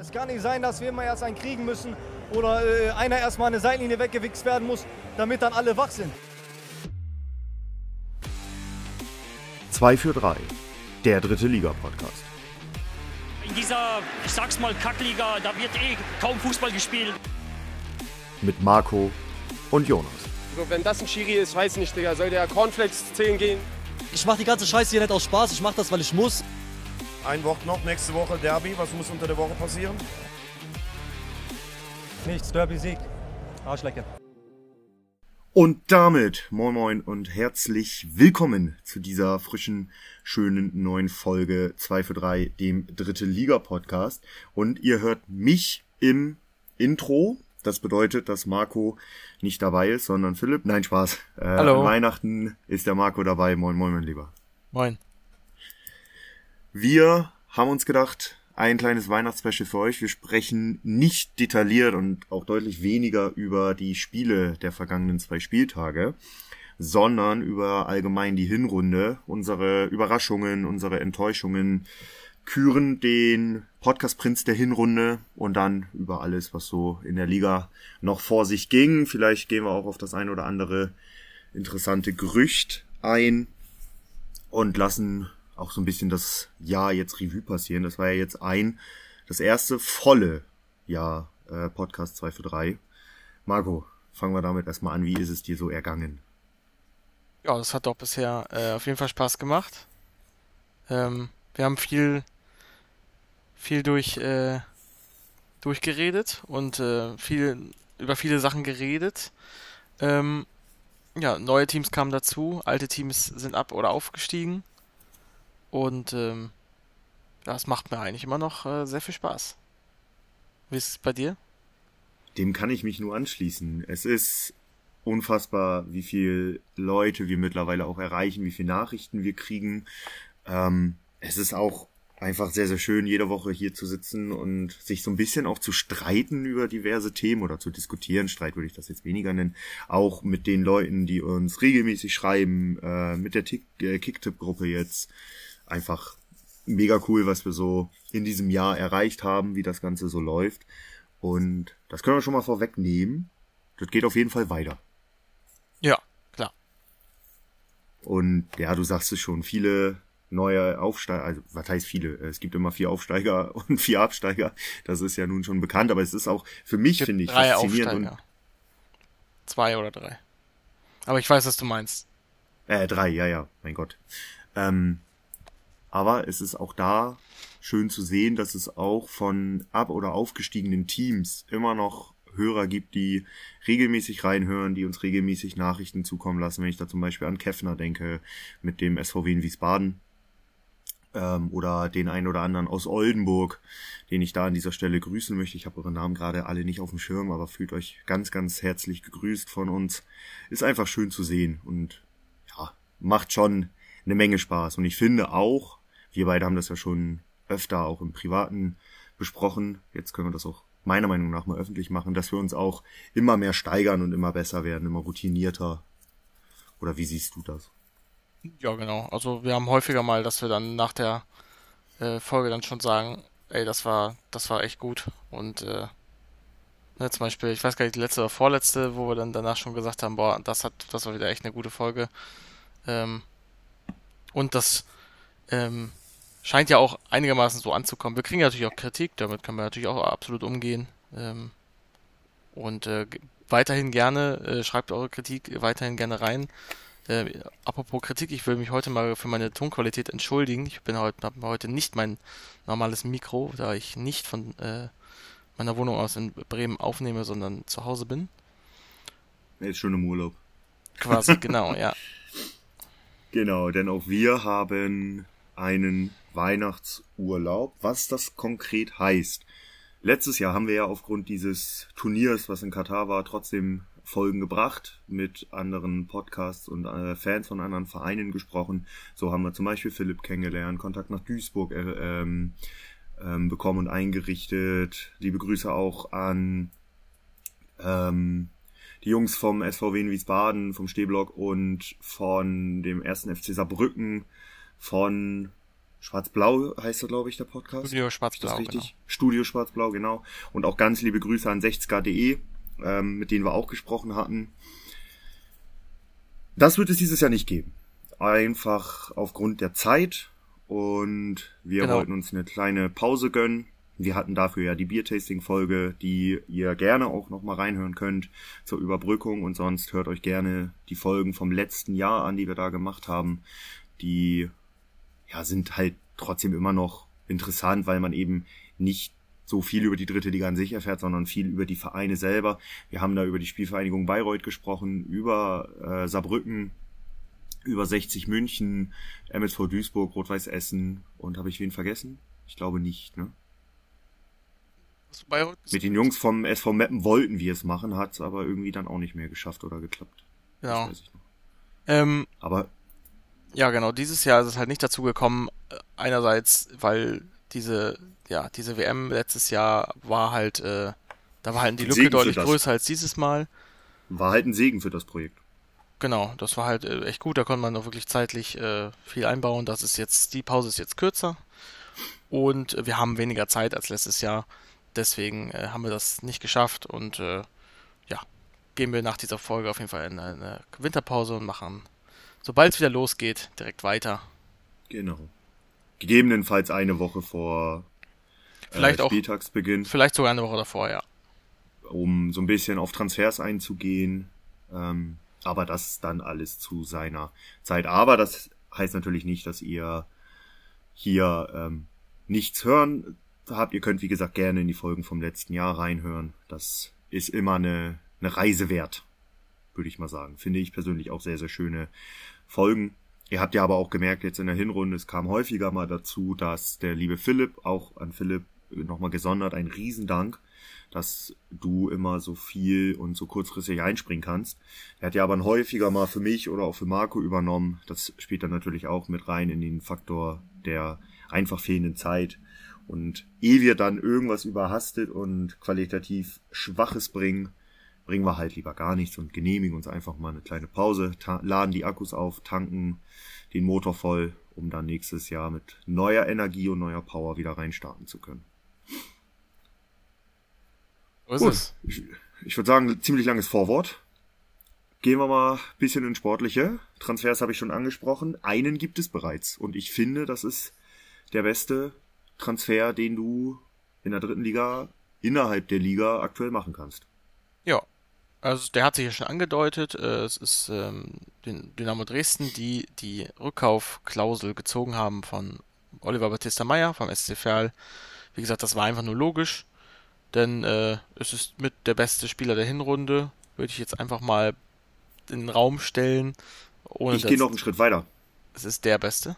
Es kann nicht sein, dass wir immer erst einen kriegen müssen oder äh, einer erstmal eine Seitenlinie weggewichst werden muss, damit dann alle wach sind. 2 für 3, der dritte Liga-Podcast. In dieser, ich sag's mal, Kackliga, da wird eh kaum Fußball gespielt. Mit Marco und Jonas. So, wenn das ein Schiri ist, weiß nicht, Digga, soll der Cornflakes zählen gehen? Ich mach die ganze Scheiße hier nicht aus Spaß, ich mach das, weil ich muss. Ein Wort noch, nächste Woche Derby. Was muss unter der Woche passieren? Nichts, Derby-Sieg. Arschlecke. Und damit moin moin und herzlich willkommen zu dieser frischen, schönen neuen Folge 2 für 3, dem dritte Liga Podcast. Und ihr hört mich im Intro. Das bedeutet, dass Marco nicht dabei ist, sondern Philipp. Nein, Spaß. Äh, Hallo. Weihnachten ist der Marco dabei. Moin moin, mein Lieber. Moin. Wir haben uns gedacht, ein kleines Weihnachtsspecial für euch. Wir sprechen nicht detailliert und auch deutlich weniger über die Spiele der vergangenen zwei Spieltage, sondern über allgemein die Hinrunde, unsere Überraschungen, unsere Enttäuschungen, küren den Podcast Prinz der Hinrunde und dann über alles, was so in der Liga noch vor sich ging. Vielleicht gehen wir auch auf das ein oder andere interessante Gerücht ein und lassen auch so ein bisschen das Jahr jetzt Revue passieren. Das war ja jetzt ein, das erste volle Jahr äh, Podcast 2 für 3. Marco, fangen wir damit erstmal an. Wie ist es dir so ergangen? Ja, das hat doch bisher äh, auf jeden Fall Spaß gemacht. Ähm, wir haben viel, viel durch, äh, durchgeredet und äh, viel über viele Sachen geredet. Ähm, ja, neue Teams kamen dazu, alte Teams sind ab oder aufgestiegen. Und ähm, ja, es macht mir eigentlich immer noch äh, sehr viel Spaß. Wie ist es bei dir? Dem kann ich mich nur anschließen. Es ist unfassbar, wie viel Leute wir mittlerweile auch erreichen, wie viele Nachrichten wir kriegen. Ähm, es ist auch einfach sehr, sehr schön, jede Woche hier zu sitzen und sich so ein bisschen auch zu streiten über diverse Themen oder zu diskutieren. Streit würde ich das jetzt weniger nennen. Auch mit den Leuten, die uns regelmäßig schreiben, äh, mit der äh, Kicktip-Gruppe jetzt. Einfach mega cool, was wir so in diesem Jahr erreicht haben, wie das Ganze so läuft. Und das können wir schon mal vorwegnehmen. Das geht auf jeden Fall weiter. Ja, klar. Und ja, du sagst es schon, viele neue Aufsteiger, also was heißt viele? Es gibt immer vier Aufsteiger und vier Absteiger. Das ist ja nun schon bekannt, aber es ist auch für mich, finde ich, drei faszinierend. Aufsteiger. Zwei oder drei. Aber ich weiß, was du meinst. Äh, drei, ja, ja, mein Gott. Ähm, aber es ist auch da schön zu sehen, dass es auch von ab- oder aufgestiegenen Teams immer noch Hörer gibt, die regelmäßig reinhören, die uns regelmäßig Nachrichten zukommen lassen. Wenn ich da zum Beispiel an Keffner denke, mit dem SVW in Wiesbaden, ähm, oder den einen oder anderen aus Oldenburg, den ich da an dieser Stelle grüßen möchte. Ich habe eure Namen gerade alle nicht auf dem Schirm, aber fühlt euch ganz, ganz herzlich gegrüßt von uns. Ist einfach schön zu sehen und ja, macht schon eine Menge Spaß. Und ich finde auch, wir beide haben das ja schon öfter auch im Privaten besprochen. Jetzt können wir das auch meiner Meinung nach mal öffentlich machen, dass wir uns auch immer mehr steigern und immer besser werden, immer routinierter. Oder wie siehst du das? Ja, genau. Also wir haben häufiger mal, dass wir dann nach der äh, Folge dann schon sagen, ey, das war, das war echt gut. Und äh, ne, zum Beispiel, ich weiß gar nicht, die letzte oder vorletzte, wo wir dann danach schon gesagt haben, boah, das hat, das war wieder echt eine gute Folge. Ähm, und das ähm, scheint ja auch einigermaßen so anzukommen. Wir kriegen ja natürlich auch Kritik, damit können wir natürlich auch absolut umgehen. Ähm, und äh, weiterhin gerne, äh, schreibt eure Kritik weiterhin gerne rein. Äh, apropos Kritik, ich will mich heute mal für meine Tonqualität entschuldigen. Ich bin heute, habe heute nicht mein normales Mikro, da ich nicht von äh, meiner Wohnung aus in Bremen aufnehme, sondern zu Hause bin. Ist schon im Urlaub. Quasi, genau, ja. Genau, denn auch wir haben einen Weihnachtsurlaub. Was das konkret heißt. Letztes Jahr haben wir ja aufgrund dieses Turniers, was in Katar war, trotzdem Folgen gebracht, mit anderen Podcasts und äh, Fans von anderen Vereinen gesprochen. So haben wir zum Beispiel Philipp kennengelernt, Kontakt nach Duisburg äh, ähm, ähm, bekommen und eingerichtet. Liebe Grüße auch an ähm, die Jungs vom SVW in Wiesbaden, vom Stehblock und von dem ersten FC Saarbrücken, von Schwarz-Blau heißt er, glaube ich, der Podcast. Studio Schwarz-Blau, richtig? genau. Studio Schwarz-Blau, genau. Und auch ganz liebe Grüße an 60k.de, ähm, mit denen wir auch gesprochen hatten. Das wird es dieses Jahr nicht geben. Einfach aufgrund der Zeit. Und wir Genau. wollten uns eine kleine Pause gönnen. Wir hatten dafür ja die Biertasting-Folge, die ihr gerne auch nochmal reinhören könnt zur Überbrückung. Und sonst hört euch gerne die Folgen vom letzten Jahr an, die wir da gemacht haben. Die ja, sind halt trotzdem immer noch interessant, weil man eben nicht so viel über die dritte Liga an sich erfährt, sondern viel über die Vereine selber. Wir haben da über die Spielvereinigung Bayreuth gesprochen, über äh, Saarbrücken, über 60 München, MSV Duisburg, Rot-Weiß Essen und habe ich wen vergessen? Ich glaube nicht, ne? Bayreuth Mit den Jungs vom SV Meppen wollten wir es machen, hat es aber irgendwie dann auch nicht mehr geschafft oder geklappt. Genau. Das weiß ich noch. Ähm, Aber Ja, genau. Dieses Jahr ist es halt nicht dazu gekommen. äh, Einerseits, weil diese, ja, diese WM letztes Jahr war halt, äh, da war halt die Lücke deutlich größer als dieses Mal. war halt ein Segen für das Projekt. Genau, das war halt äh, echt gut. Da konnte man auch wirklich zeitlich äh, viel einbauen. Das ist jetzt, die Pause ist jetzt kürzer und wir haben weniger Zeit als letztes Jahr. Deswegen äh, haben wir das nicht geschafft und äh, ja, gehen wir nach dieser Folge auf jeden Fall in eine Winterpause und machen, sobald es wieder losgeht, direkt weiter. Genau. Gegebenenfalls eine Woche vor Vielleicht äh, auch- Spieltagsbeginn, Vielleicht sogar eine Woche davor, ja. um so ein bisschen auf Transfers einzugehen. Ähm, aber das dann alles zu seiner Zeit. Aber das heißt natürlich nicht, dass ihr hier ähm, nichts hören habt. Ihr könnt, wie gesagt, gerne in die Folgen vom letzten Jahr reinhören. Das ist immer eine, eine Reise wert, würde ich mal sagen. Finde ich persönlich auch sehr, sehr schöne Folgen. Ihr habt ja aber auch gemerkt, jetzt in der Hinrunde, es kam häufiger mal dazu, dass der liebe Philipp, auch an Philipp nochmal gesondert, ein Riesendank, dass du immer so viel und so kurzfristig einspringen kannst. Er hat ja aber häufiger mal für mich oder auch für Marco übernommen. Das spielt dann natürlich auch mit rein in den Faktor der einfach fehlenden Zeit. Und ehe wir dann irgendwas überhastet und qualitativ Schwaches bringen, bringen wir halt lieber gar nichts und genehmigen uns einfach mal eine kleine Pause, laden die Akkus auf, tanken den Motor voll, um dann nächstes Jahr mit neuer Energie und neuer Power wieder reinstarten zu können. Ist Gut, es. ich, ich würde sagen, ziemlich langes Vorwort. Gehen wir mal ein bisschen ins Sportliche. Transfers habe ich schon angesprochen. Einen gibt es bereits. Und ich finde, das ist der beste Transfer, den du in der dritten Liga innerhalb der Liga aktuell machen kannst. Ja, also der hat sich ja schon angedeutet. Äh, es ist ähm, Dynamo Dresden, die die Rückkaufklausel gezogen haben von Oliver Battista Meyer vom SC Verl. Wie gesagt, das war einfach nur logisch, denn äh, es ist mit der beste Spieler der Hinrunde, würde ich jetzt einfach mal in den Raum stellen. Ich gehe noch einen Schritt weiter. Es ist der Beste.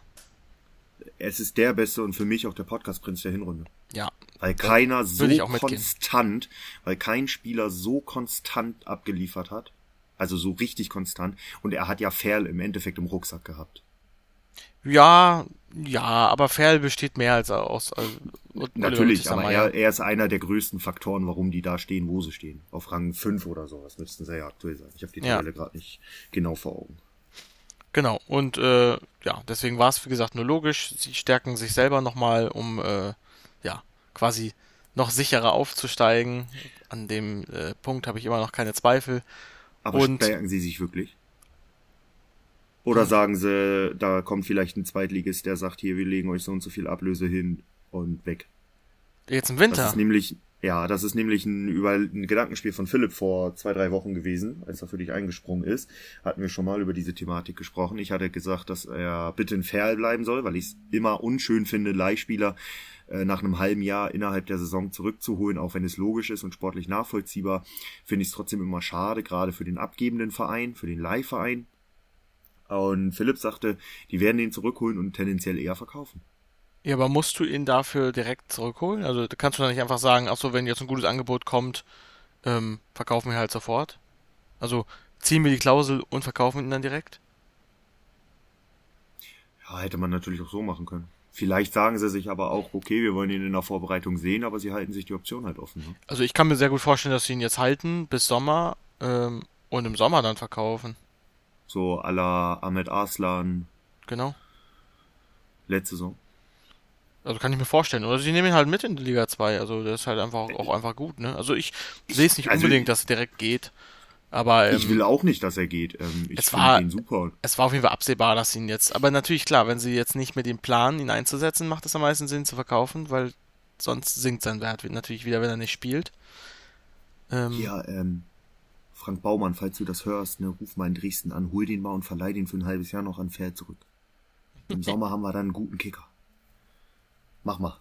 Es ist der beste und für mich auch der Podcast-Prinz der Hinrunde. Ja, Weil keiner so konstant, weil kein Spieler so konstant abgeliefert hat. Also so richtig konstant. Und er hat ja Ferl im Endeffekt im Rucksack gehabt. ja, ja, aber Ferl besteht mehr als aus. Also, Natürlich, aber er, er ist einer der größten Faktoren, warum die da stehen, wo sie stehen. Auf Rang 5 oder sowas müssten sie ja aktuell sein. Ich habe die Ja. Tabelle gerade nicht genau vor Augen. Genau, und äh, ja, deswegen war es, wie gesagt, nur logisch. Sie stärken sich selber nochmal, um äh, ja, quasi noch sicherer aufzusteigen. An dem äh, Punkt habe ich immer noch keine Zweifel. Aber Und- stärken sie sich wirklich? Oder sagen sie, da kommt vielleicht ein Zweitligist, der sagt, hier, wir legen euch so und so viel Ablöse hin und weg. Jetzt im Das Winter. ist nämlich, ja, das ist nämlich ein, über, ein Gedankenspiel von Philipp vor zwei, drei Wochen gewesen, als er für dich eingesprungen ist. Hatten wir schon mal über diese Thematik gesprochen. Ich hatte gesagt, dass er bitte in Ferl bleiben soll, weil ich es immer unschön finde, Leihspieler äh, nach einem halben Jahr innerhalb der Saison zurückzuholen, auch wenn es logisch ist und sportlich nachvollziehbar, finde ich es trotzdem immer schade, gerade für den abgebenden Verein, für den Leihverein. Und Philipp sagte, die werden den zurückholen und tendenziell eher verkaufen. Ja, aber musst du ihn dafür direkt zurückholen? Also da kannst du dann nicht einfach sagen, ach so, wenn jetzt ein gutes Angebot kommt, ähm, verkaufen wir halt sofort. Also ziehen wir die Klausel und verkaufen ihn dann direkt? Ja, hätte man natürlich auch so machen können. Vielleicht sagen sie sich aber auch, okay, wir wollen ihn in der Vorbereitung sehen, aber sie halten sich die Option halt offen. Ne? Also ich kann mir sehr gut vorstellen, dass sie ihn jetzt halten bis Sommer ähm, und im Sommer dann verkaufen. So à la Ahmed Arslan Genau. letzte Saison. Also kann ich mir vorstellen. Oder sie nehmen ihn halt mit in die Liga 2. Also der ist halt einfach auch einfach gut, ne? Also ich sehe es nicht Also unbedingt, dass er direkt geht. Aber ähm, Ich will auch nicht, dass er geht. Ähm, ich es finde ihn super. es war auf jeden Fall absehbar, dass ihn jetzt. Aber natürlich klar, wenn sie jetzt nicht mit dem Plan, ihn einzusetzen, macht es am meisten Sinn zu verkaufen, weil sonst sinkt sein Wert natürlich wieder, wenn er nicht spielt. Ähm, Ja, ähm, Frank Baumann, falls du das hörst, ne, ruf mal in Dresden an, hol den mal und verleih den für ein halbes Jahr noch an Pferd zurück. Im Sommer haben wir dann einen guten Kicker. Mach mal.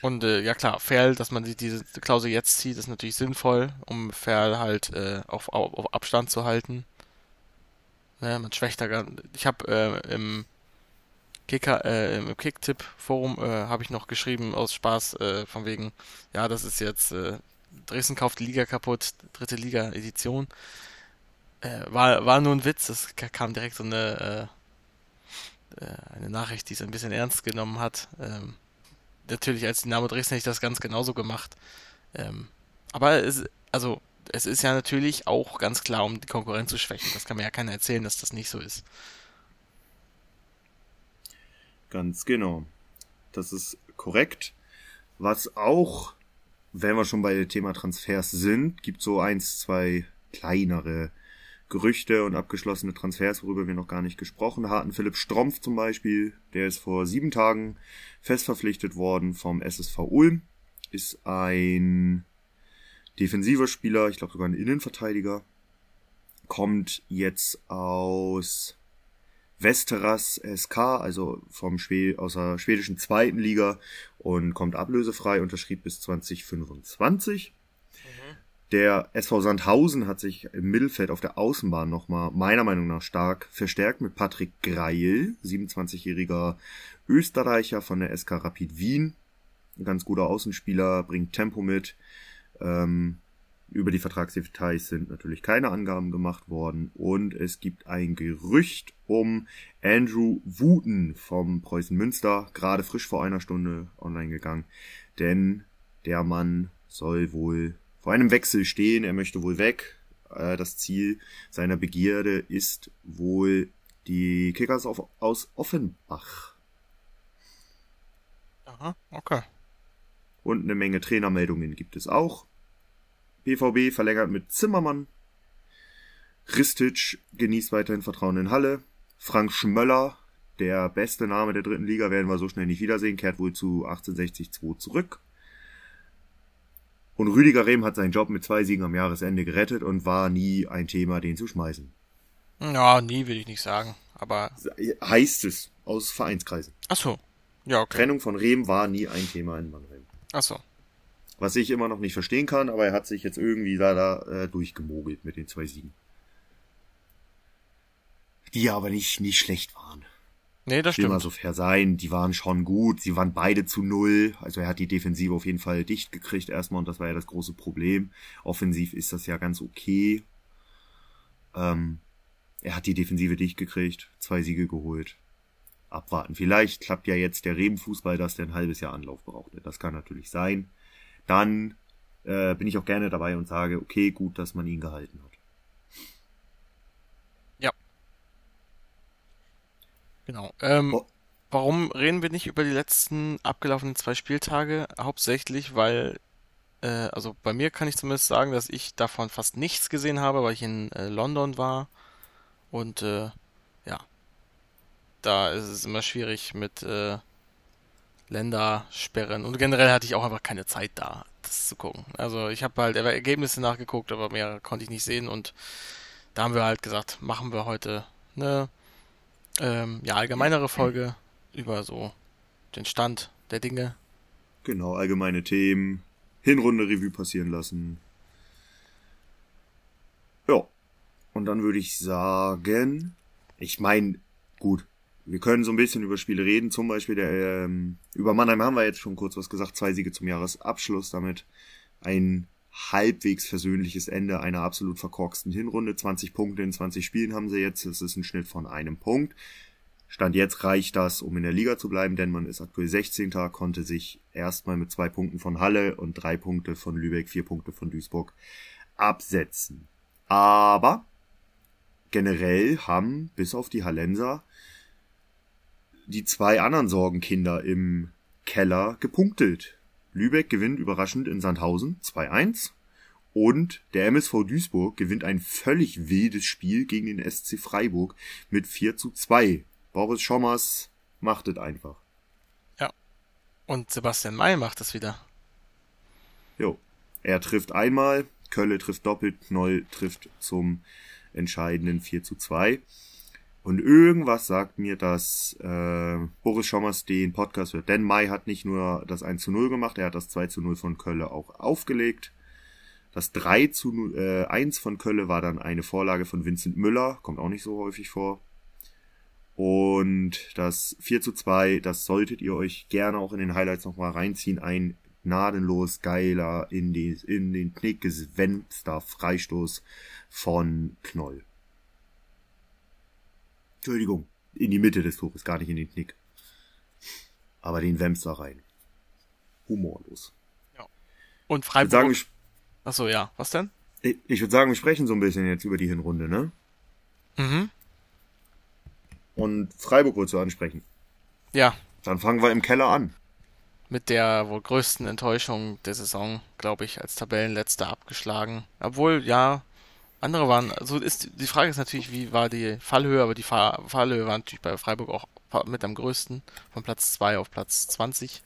Und äh, ja klar, Ferl, dass man die, diese Klausel jetzt zieht, ist natürlich sinnvoll, um Ferl halt äh, auf, auf, auf Abstand zu halten. Ne, man schwächt da gar Ich habe äh, im Kicker, äh, im Kicktipp-Forum äh, habe ich noch geschrieben aus Spaß äh, von wegen, ja, das ist jetzt äh, Dresden kauft die Liga kaputt, dritte Liga-Edition. Äh, war, war nur ein Witz, es ka- kam direkt so eine, äh, eine Nachricht, die es ein bisschen ernst genommen hat. Ähm, natürlich als Dynamo Dresden hätte ich das ganz genauso gemacht. Ähm, aber es, also, es ist ja natürlich auch ganz klar, um die Konkurrenz zu schwächen. Das kann mir ja keiner erzählen, dass das nicht so ist. Ganz genau. Das ist korrekt. Was auch, wenn wir schon bei dem Thema Transfers sind, gibt so eins, zwei kleinere Gerüchte und abgeschlossene Transfers, worüber wir noch gar nicht gesprochen hatten. Philipp Strompf zum Beispiel, der ist vor sieben Tagen fest verpflichtet worden vom SSV Ulm, ist ein defensiver Spieler, ich glaube sogar ein Innenverteidiger, kommt jetzt aus Westeras SK, also vom Schwe aus der schwedischen zweiten Liga und kommt ablösefrei, unterschrieb bis 2025. Der SV Sandhausen hat sich im Mittelfeld auf der Außenbahn nochmal meiner Meinung nach stark verstärkt mit Patrick Greil, 27-jähriger Österreicher von der SK Rapid Wien. Ein ganz guter Außenspieler, bringt Tempo mit. Ähm, über die Vertragsdetails sind natürlich keine Angaben gemacht worden und es gibt ein Gerücht um Andrew Wooten vom Preußen Münster, gerade frisch vor einer Stunde online gegangen, denn der Mann soll wohl vor einem Wechsel stehen, er möchte wohl weg. Äh, Das Ziel seiner Begierde ist wohl die Kickers aus Offenbach. Aha, okay. Und eine Menge Trainermeldungen gibt es auch. BVB verlängert mit Zimmermann. Ristic genießt weiterhin Vertrauen in Halle. Frank Schmöller, der beste Name der dritten Liga, werden wir so schnell nicht wiedersehen, kehrt wohl zu 1860-2 zurück. Und Rüdiger Rehm hat seinen Job mit zwei Siegen am Jahresende gerettet und war nie ein Thema, den zu schmeißen. Ja, nie will ich nicht sagen. Aber. Heißt es aus Vereinskreisen. Ach so. Ja, okay. Trennung von Rehm war nie ein Thema in Mannheim. Ach so. Was ich immer noch nicht verstehen kann, aber er hat sich jetzt irgendwie da, da äh, durchgemogelt mit den zwei Siegen. Die ja aber nicht, nicht schlecht waren. Nee, das Ich will mal stimmt. so fair sein, die waren schon gut, sie waren beide zu null, also er hat die Defensive auf jeden Fall dicht gekriegt erstmal und das war ja das große Problem. Offensiv ist das ja ganz okay. Ähm, er hat die Defensive dicht gekriegt, zwei Siege geholt. Abwarten. Vielleicht klappt ja jetzt der Rebenfußball, dass der ein halbes Jahr Anlauf brauchte. Das kann natürlich sein. Dann äh, bin ich auch gerne dabei und sage, okay, gut, dass man ihn gehalten hat. Genau. Ähm, Oh. warum reden wir nicht über die letzten abgelaufenen zwei Spieltage? Hauptsächlich, weil, äh, also bei mir kann ich zumindest sagen, dass ich davon fast nichts gesehen habe, weil ich in äh, London war. Und äh, ja, da ist es immer schwierig mit äh, Ländersperren. Und generell hatte ich auch einfach keine Zeit da, das zu gucken. Also ich habe halt Ergebnisse nachgeguckt, aber mehr konnte ich nicht sehen. Und da haben wir halt gesagt, machen wir heute eine ähm, ja, allgemeinere Folge über so den Stand der Dinge. Genau, allgemeine Themen, Hinrunde Revue passieren lassen. Ja. Und dann würde ich sagen, ich meine, gut, wir können so ein bisschen über Spiele reden, zum Beispiel der, ähm, über Mannheim haben wir jetzt schon kurz was gesagt, zwei Siege zum Jahresabschluss, damit ein halbwegs versöhnliches Ende einer absolut verkorksten Hinrunde. 20 Punkte in 20 Spielen haben sie jetzt, das ist ein Schnitt von einem Punkt. Stand jetzt reicht das, um in der Liga zu bleiben, denn man ist aktuell 16. konnte sich erstmal mit zwei Punkten von Halle und drei Punkte von Lübeck, vier Punkte von Duisburg absetzen. Aber generell haben bis auf die Hallenser die zwei anderen Sorgenkinder im Keller gepunktet. Lübeck gewinnt überraschend in Sandhausen 2-1 und der MSV Duisburg gewinnt ein völlig wildes Spiel gegen den SC Freiburg mit 4 zu 2. Boris Schommers macht es einfach. Und Sebastian May macht es wieder. Jo. Er trifft einmal, Kölle trifft doppelt, Knoll trifft zum entscheidenden 4 zu 2. Und irgendwas sagt mir, dass äh, Boris Schommers den Podcast hört. Denn Mai hat nicht nur das 1 zu 0 gemacht, er hat das 2 zu 0 von Kölle auch aufgelegt. Das 3 zu 0, äh, 1 von Kölle war dann eine Vorlage von Vincent Müller, kommt auch nicht so häufig vor. Und das 4 zu 2, das solltet ihr euch gerne auch in den Highlights nochmal reinziehen. Ein gnadenlos geiler, in, die, in den Knick geswenzter Freistoß von Knoll. Entschuldigung, in die Mitte des Tores, gar nicht in den Knick. Aber den Wemster rein. Humorlos. Und Ich würde sagen, Freiburg. Achso, ja. Was denn? ich ich würde sagen, wir sprechen so ein bisschen jetzt über die Hinrunde, ne? Mhm. Und Freiburg wolltest du ansprechen. Ja, Dann fangen wir im Keller an. mit der wohl größten Enttäuschung der Saison, glaube ich, als Tabellenletzter abgeschlagen. Obwohl, ja, andere waren, also ist, die Frage ist natürlich, wie war die Fallhöhe, aber die Fa Fallhöhe war natürlich bei Freiburg auch mit am größten, von Platz 2 auf Platz 20.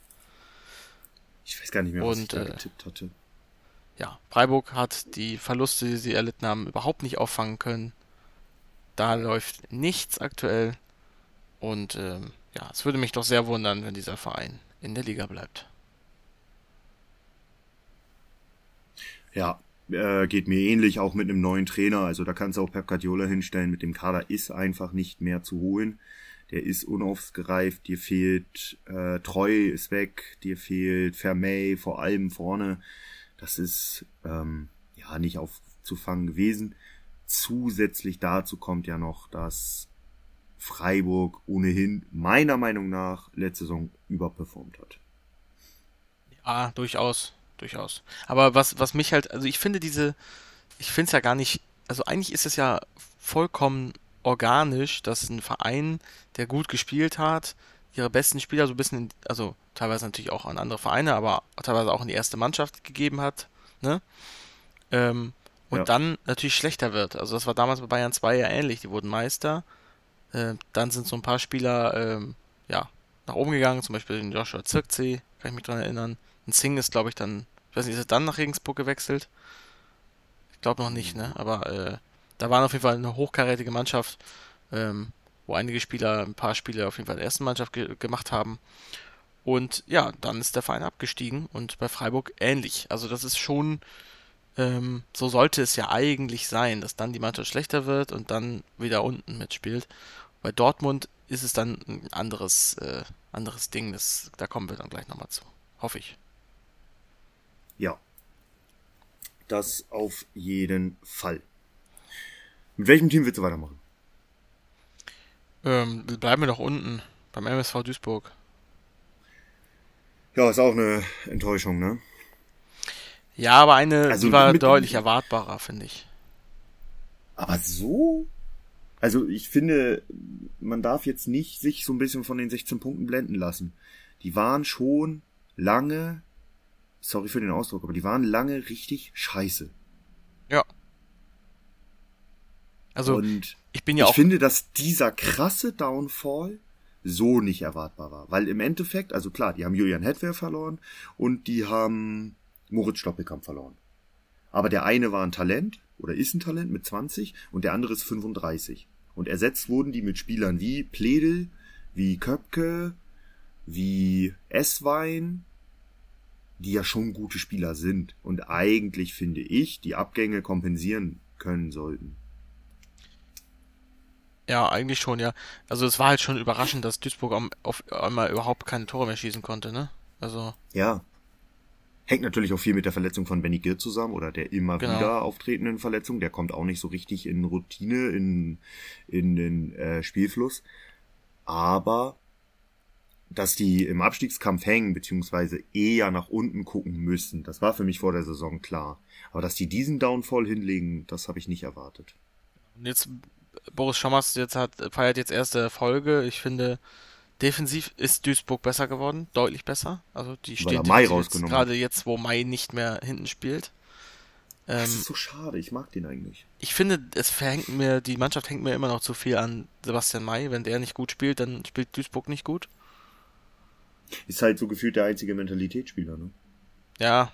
Ich weiß gar nicht mehr, was Und, ich da äh, getippt hatte. Ja, Freiburg hat die Verluste, die sie erlitten haben, überhaupt nicht auffangen können. Da läuft nichts aktuell. Und ähm, ja, es würde mich doch sehr wundern, wenn dieser Verein in der Liga bleibt. Ja, äh, geht mir ähnlich, auch mit einem neuen Trainer. Also da kannst du auch Pep Guardiola hinstellen. Mit dem Kader ist einfach nicht mehr zu holen. Der ist unausgereift. Dir fehlt äh, Treu ist weg. Dir fehlt Vermey vor allem vorne. Das ist ähm, ja nicht aufzufangen gewesen. Zusätzlich dazu kommt ja noch, dass Freiburg ohnehin meiner Meinung nach letzte Saison überperformt hat. Ah, durchaus, durchaus. Aber was, was mich halt, also ich finde diese, ich finde es ja gar nicht, also eigentlich ist es ja vollkommen organisch, dass ein Verein, der gut gespielt hat, ihre besten Spieler so ein bisschen, in, also teilweise natürlich auch an andere Vereine, aber teilweise auch in die erste Mannschaft gegeben hat, ne? Ähm, und Ja. dann natürlich schlechter wird. Also das war damals bei Bayern 2 ja ähnlich, die wurden Meister. Äh, dann sind so ein paar Spieler, ähm, ja, nach oben gegangen, zum Beispiel den Joshua Zirkzee, kann ich mich dran erinnern. Ein Singh ist, glaube ich, dann, ich weiß nicht, ist er dann nach Regensburg gewechselt? Ich glaube noch nicht, ne? Aber äh, da waren auf jeden Fall eine hochkarätige Mannschaft, ähm, wo einige Spieler, ein paar Spiele auf jeden Fall in der ersten Mannschaft ge gemacht haben. Und ja, dann ist der Verein abgestiegen und bei Freiburg ähnlich. Also das ist schon, ähm, so sollte es ja eigentlich sein, dass dann die Mannschaft schlechter wird und dann wieder unten mitspielt. Bei Dortmund ist es dann ein anderes, äh, anderes Ding. Das, da kommen wir dann gleich nochmal zu. Hoffe ich. Ja. Das auf jeden Fall. Mit welchem Team willst du weitermachen? Ähm, bleiben wir doch unten beim MSV Duisburg. Ja, ist auch eine Enttäuschung, ne? Ja, aber eine, Also die war deutlich erwartbarer, finde ich. Aber so? Also ich finde, man darf jetzt nicht sich so ein bisschen von den 16 Punkten blenden lassen. Die waren schon lange, sorry für den Ausdruck, aber die waren lange richtig scheiße. Ja. Also, Und ich bin ja ich auch. finde, dass dieser krasse Downfall so nicht erwartbar war. Weil im Endeffekt, also klar, die haben Julian Hedwer verloren und die haben Moritz Stoppelkamp verloren. Aber der eine war ein Talent oder ist ein Talent mit 20 und der andere ist 35. Und ersetzt wurden die mit Spielern wie Pledel, wie Köpke, wie Esswein, die ja schon gute Spieler sind und eigentlich finde ich, die Abgänge kompensieren können sollten. Ja, eigentlich schon, ja. Also es war halt schon überraschend, dass Duisburg am- auf einmal überhaupt keine Tore mehr schießen konnte, ne? Also, Ja. Hängt natürlich auch viel mit der Verletzung von Benny Gill zusammen oder der immer Genau. wieder auftretenden Verletzung. Der kommt auch nicht so richtig in Routine, in, in den äh, Spielfluss. Aber dass die im Abstiegskampf hängen, beziehungsweise eher nach unten gucken müssen, das war für mich vor der Saison klar. Aber dass die diesen Downfall hinlegen, das habe ich nicht erwartet. und jetzt Boris Schommers jetzt hat, feiert jetzt erste Erfolge. Ich finde, Defensiv ist Duisburg besser geworden, deutlich besser. Also die er Mai rausgenommen gerade jetzt, wo Mai nicht mehr hinten spielt. Ähm, Das ist so schade, ich mag den eigentlich. ich finde, es verhängt mir, die Mannschaft hängt mir immer noch zu viel an Sebastian May. Wenn der nicht gut spielt, dann spielt Duisburg nicht gut. Ist halt so gefühlt der einzige Mentalitätsspieler, ne? Ja,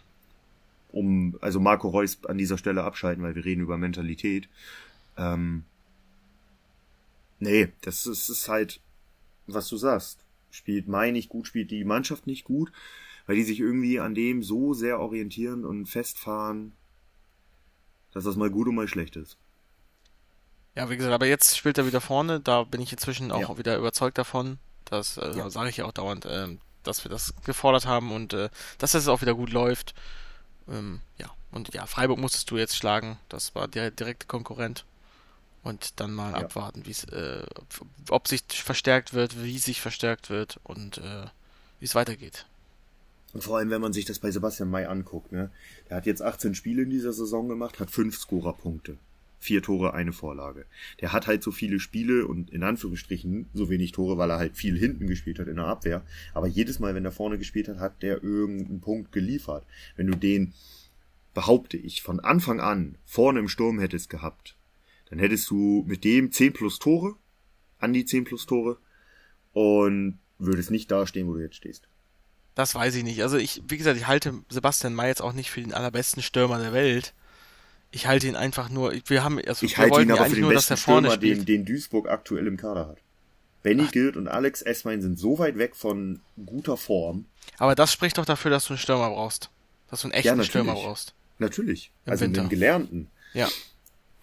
Um, also Marco Reus an dieser Stelle abschalten, weil wir reden über Mentalität. Ähm, nee, das ist, ist halt, was du sagst. Spielt Mai nicht gut, spielt die Mannschaft nicht gut, weil die sich irgendwie an dem so sehr orientieren und festfahren, dass das mal gut und mal schlecht ist. Ja, wie gesagt, aber jetzt spielt er wieder vorne. Da bin ich inzwischen auch Ja. wieder überzeugt davon. Das äh, Ja. sage ich ja auch dauernd, ähm, dass wir das gefordert haben und äh, dass es auch wieder gut läuft. Ähm, ja, und ja, Freiburg musstest du jetzt schlagen. Das war der direkte Konkurrent. Und dann mal Ja. abwarten, äh, ob sich verstärkt wird, wie sich verstärkt wird und äh, wie es weitergeht. Und vor allem, wenn man sich das bei Sebastian May anguckt, ne? Der hat jetzt 18 Spiele in dieser Saison gemacht, hat 5 Scorerpunkte. Vier Tore, eine Vorlage. Der hat halt so viele Spiele und in Anführungsstrichen so wenig Tore, weil er halt viel hinten gespielt hat in der Abwehr. Aber jedes Mal, wenn er vorne gespielt hat, hat der irgendeinen Punkt geliefert. Wenn du den, behaupte ich, von Anfang an vorne im Sturm hättest gehabt, dann hättest du mit dem 10 plus Tore, an die 10 plus Tore und würdest nicht da stehen, wo du jetzt stehst. Das weiß ich nicht. Also ich, wie gesagt, ich halte Sebastian May jetzt auch nicht für den allerbesten Stürmer der Welt. Ich halte ihn einfach nur, wir haben, also Ich wir halte ihn ja aber für den nur, dass besten er Stürmer, den, den Duisburg aktuell im Kader hat. Benny Gilt und Alex Esswein sind so weit weg von guter Form. Aber das spricht doch dafür, dass du einen Stürmer brauchst. Dass du einen echten natürlich. Stürmer brauchst. Natürlich. Im also Winter. einen gelernten. Ja.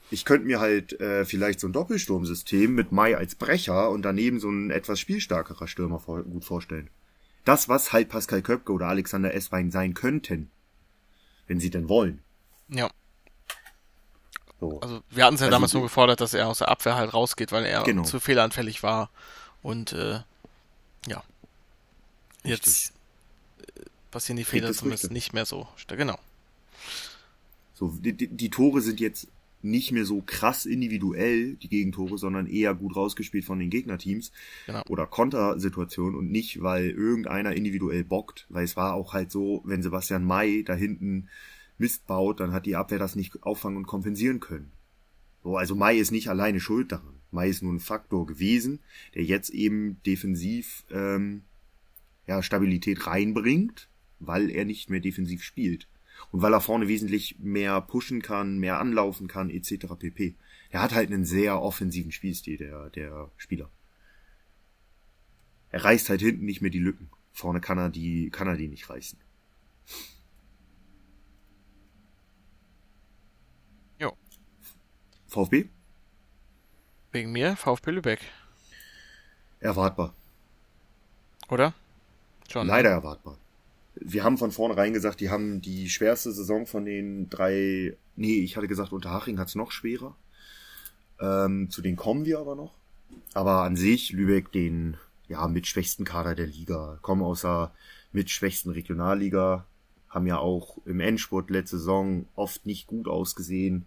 Ich könnte mir halt äh, vielleicht so ein Doppelsturmsystem mit Mai als Brecher und daneben so ein etwas spielstarkerer Stürmer vor, gut vorstellen. Das, was halt Pascal Köpke oder Alexander Esswein sein könnten. Wenn sie denn wollen. Ja. So. Also wir hatten es ja Also damals so- nur gefordert, dass er aus der Abwehr halt rausgeht, weil er Genau. zu fehleranfällig war. Und äh, ja. Jetzt äh, passieren die Fehler es zumindest Früchte. nicht mehr so. Genau. So, die, die, die Tore sind jetzt nicht mehr so krass individuell, die Gegentore, sondern eher gut rausgespielt von den Gegnerteams Genau. oder Kontersituationen und nicht, weil irgendeiner individuell bockt, weil es war auch halt so, wenn Sebastian May da hinten Mist baut, dann hat die Abwehr das nicht auffangen und kompensieren können. So, also May ist nicht alleine schuld daran. May ist nur ein Faktor gewesen, der jetzt eben defensiv ähm, ja, Stabilität reinbringt, weil er nicht mehr defensiv spielt. Und weil er vorne wesentlich mehr pushen kann, mehr anlaufen kann, etc. pp. Er hat halt einen sehr offensiven Spielstil, der, der Spieler. Er reißt halt hinten nicht mehr die Lücken. Vorne kann er die, kann er die nicht reißen. Jo. VfB? Wegen mir, VfB Lübeck. Erwartbar. Oder? Schon. ne? Leider erwartbar. Wir haben von vornherein gesagt, die haben die schwerste Saison von den drei. Nee, ich hatte gesagt, Unterhaching hat's noch schwerer. Ähm, zu denen kommen wir aber noch. Aber an sich, Lübeck den ja mit schwächsten Kader der Liga. Kommen aus der mit schwächsten Regionalliga. Haben ja auch im Endspurt letzte Saison oft nicht gut ausgesehen.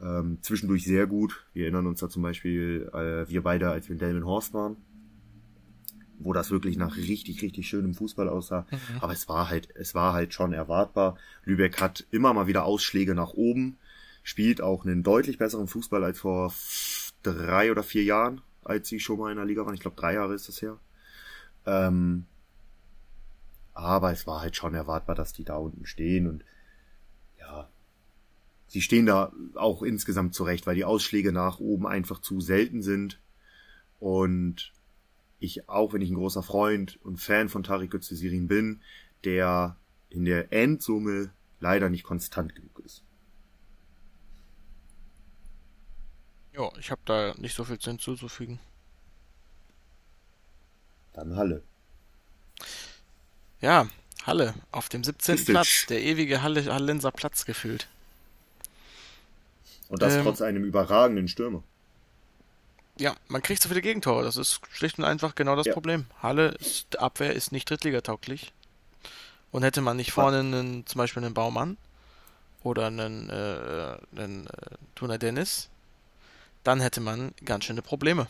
Ähm, zwischendurch sehr gut. Wir erinnern uns da zum Beispiel, äh, wir beide, als wir in Delmenhorst waren wo das wirklich nach richtig, richtig schönem Fußball aussah. Aber es war halt, es war halt schon erwartbar. Lübeck hat immer mal wieder Ausschläge nach oben, spielt auch einen deutlich besseren Fußball als vor drei oder vier Jahren, als sie schon mal in der Liga waren. Ich glaube, drei Jahre ist das her. Ähm, aber es war halt schon erwartbar, dass die da unten stehen und sie stehen da auch insgesamt zurecht, weil die Ausschläge nach oben einfach zu selten sind und ich, auch wenn ich ein großer Freund und Fan von Tarik Öztesirin bin, der in der Endsumme leider nicht konstant genug ist. Ja, ich habe da nicht so viel hinzuzufügen. Dann Halle. Ja, Halle auf dem 17. Kostic. Platz, der ewige Halle, Hallenser Platz gefühlt. Und das Ähm. trotz einem überragenden Stürmer. Ja, man kriegt so viele Gegentore. Das ist schlicht und einfach genau das Ja. Problem. Halle, ist, Abwehr ist nicht Drittligatauglich. Und hätte man nicht vorne einen, zum Beispiel einen Baumann oder einen, äh, einen äh, Tuna Dennis, dann hätte man ganz schöne Probleme.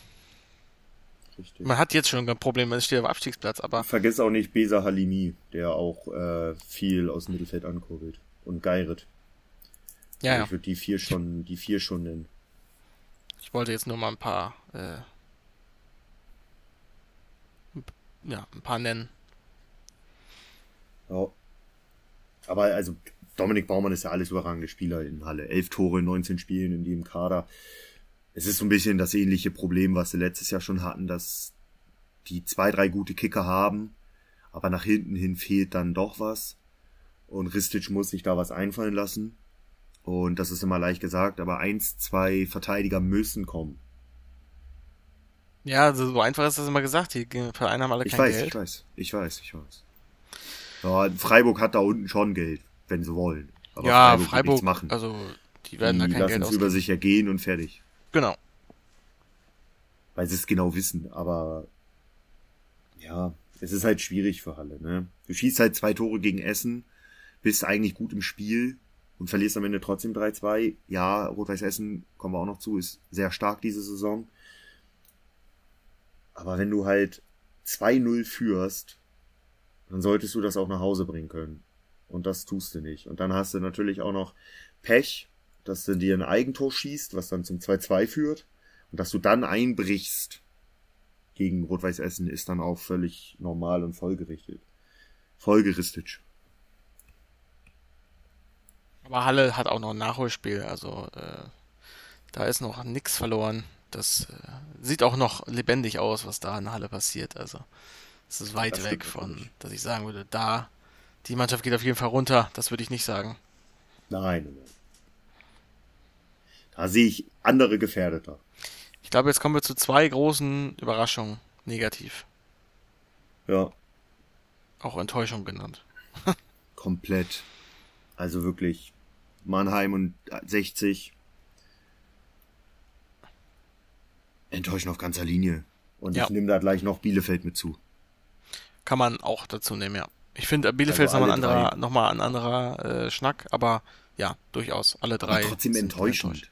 richtig. Man hat jetzt schon ein Problem, es steht auf Abstiegsplatz, aber Vergiss auch nicht Besa Halimi, der auch äh, viel aus dem Mittelfeld ankurbelt. Und Geiret. Ja, ja. Ich würde die vier schon, die vier schon nennen. Ich wollte jetzt nur mal ein paar, äh, ja, ein paar nennen. Ja. Aber also Dominik Baumann ist ja alles überragende Spieler in Halle. Elf Tore in 19 Spielen in dem Kader. Es ist so ein bisschen das ähnliche Problem, was sie letztes Jahr schon hatten, dass die zwei, drei gute Kicker haben, aber nach hinten hin fehlt dann doch was. Und Ristic muss sich da was einfallen lassen. Und das ist immer leicht gesagt, aber eins, zwei Verteidiger müssen kommen. Ja, also so einfach ist das immer gesagt. Die Vereine haben alle Ich kein weiß, Geld. ich weiß, ich weiß, ich weiß. Ja, Freiburg hat da unten schon Geld, wenn sie wollen. Aber ja, wird Freiburg, nichts machen. also die werden die da kein Geld es über ausgeben. sich ergehen und fertig. Genau. Weil sie es genau wissen, aber ja, es ist halt schwierig für Halle, ne? Du schießt halt zwei Tore gegen Essen, bist eigentlich gut im Spiel und verlierst am Ende trotzdem 3-2. Ja, Rot-Weiß Essen, kommen wir auch noch zu, ist sehr stark diese Saison. Aber wenn du halt 2-0 führst, dann solltest du das auch nach Hause bringen können. Und das tust du nicht. Und dann hast du natürlich auch noch Pech, dass du dir ein Eigentor schießt, was dann zum 2-2 führt. Und dass du dann einbrichst gegen Rot-Weiß Essen ist dann auch völlig normal und folgerichtet. Folgeristisch. Aber Halle hat auch noch ein Nachholspiel, also äh, da ist noch nix verloren. Das äh, sieht auch noch lebendig aus, was da in Halle passiert. Also es ist weit Das weg von, dass ich sagen würde, da die Mannschaft geht auf jeden Fall runter. Das würde ich nicht sagen. Nein. Da sehe ich andere Gefährdeter. Ich glaube, jetzt kommen wir zu zwei großen Überraschungen. Negativ. Ja, Auch Enttäuschung genannt. komplett. Also wirklich Mannheim und 60. Enttäuschen auf ganzer Linie. Und Ja. ich nehme da gleich noch Bielefeld mit zu. Kann man auch dazu nehmen, ja. Ich finde, Bielefeld Also ist nochmal ein anderer, noch mal ein anderer äh, Schnack, aber ja, durchaus. Alle drei. Aber trotzdem enttäuschend. enttäuscht.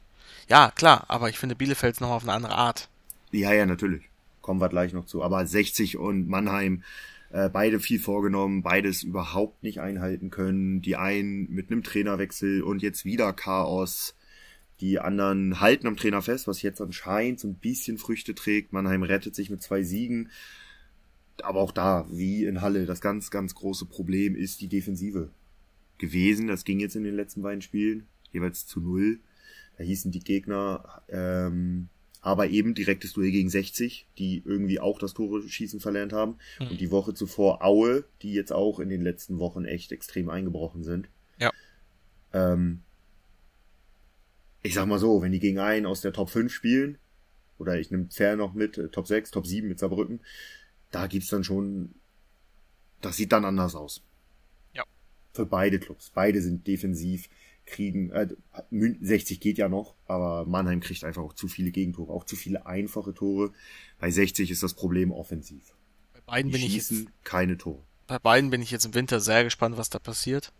Ja, klar, aber ich finde Bielefeld ist nochmal auf eine andere Art. Ja, ja, natürlich. Kommen wir gleich noch zu. Aber 60 und Mannheim, äh, beide viel vorgenommen, beides überhaupt nicht einhalten können. Die einen mit einem Trainerwechsel und jetzt wieder Chaos. Die anderen halten am Trainer fest, was jetzt anscheinend so ein bisschen Früchte trägt. Mannheim rettet sich mit zwei Siegen. Aber auch da, wie in Halle, das ganz, ganz große Problem ist die Defensive gewesen. Das ging jetzt in den letzten beiden Spielen, jeweils zu null. Da hießen die Gegner, ähm, aber eben direktes Duell gegen 60, die irgendwie auch das Tore schießen verlernt haben. Und die Woche zuvor Aue, die jetzt auch in den letzten Wochen echt extrem eingebrochen sind. Ja. Ähm, ich sag mal so, wenn die gegen einen aus der Top 5 spielen, oder ich nehme fair noch mit, äh, Top 6, Top 7 mit Saarbrücken, da gibt's dann schon, das sieht dann anders aus. Ja. Für beide Clubs. Beide sind defensiv, kriegen, äh, Mün- 60 geht ja noch, aber Mannheim kriegt einfach auch zu viele Gegentore, auch zu viele einfache Tore. Bei 60 ist das Problem offensiv. Bei beiden Die bin ich jetzt, keine Tore. bei beiden bin ich jetzt im Winter sehr gespannt, was da passiert.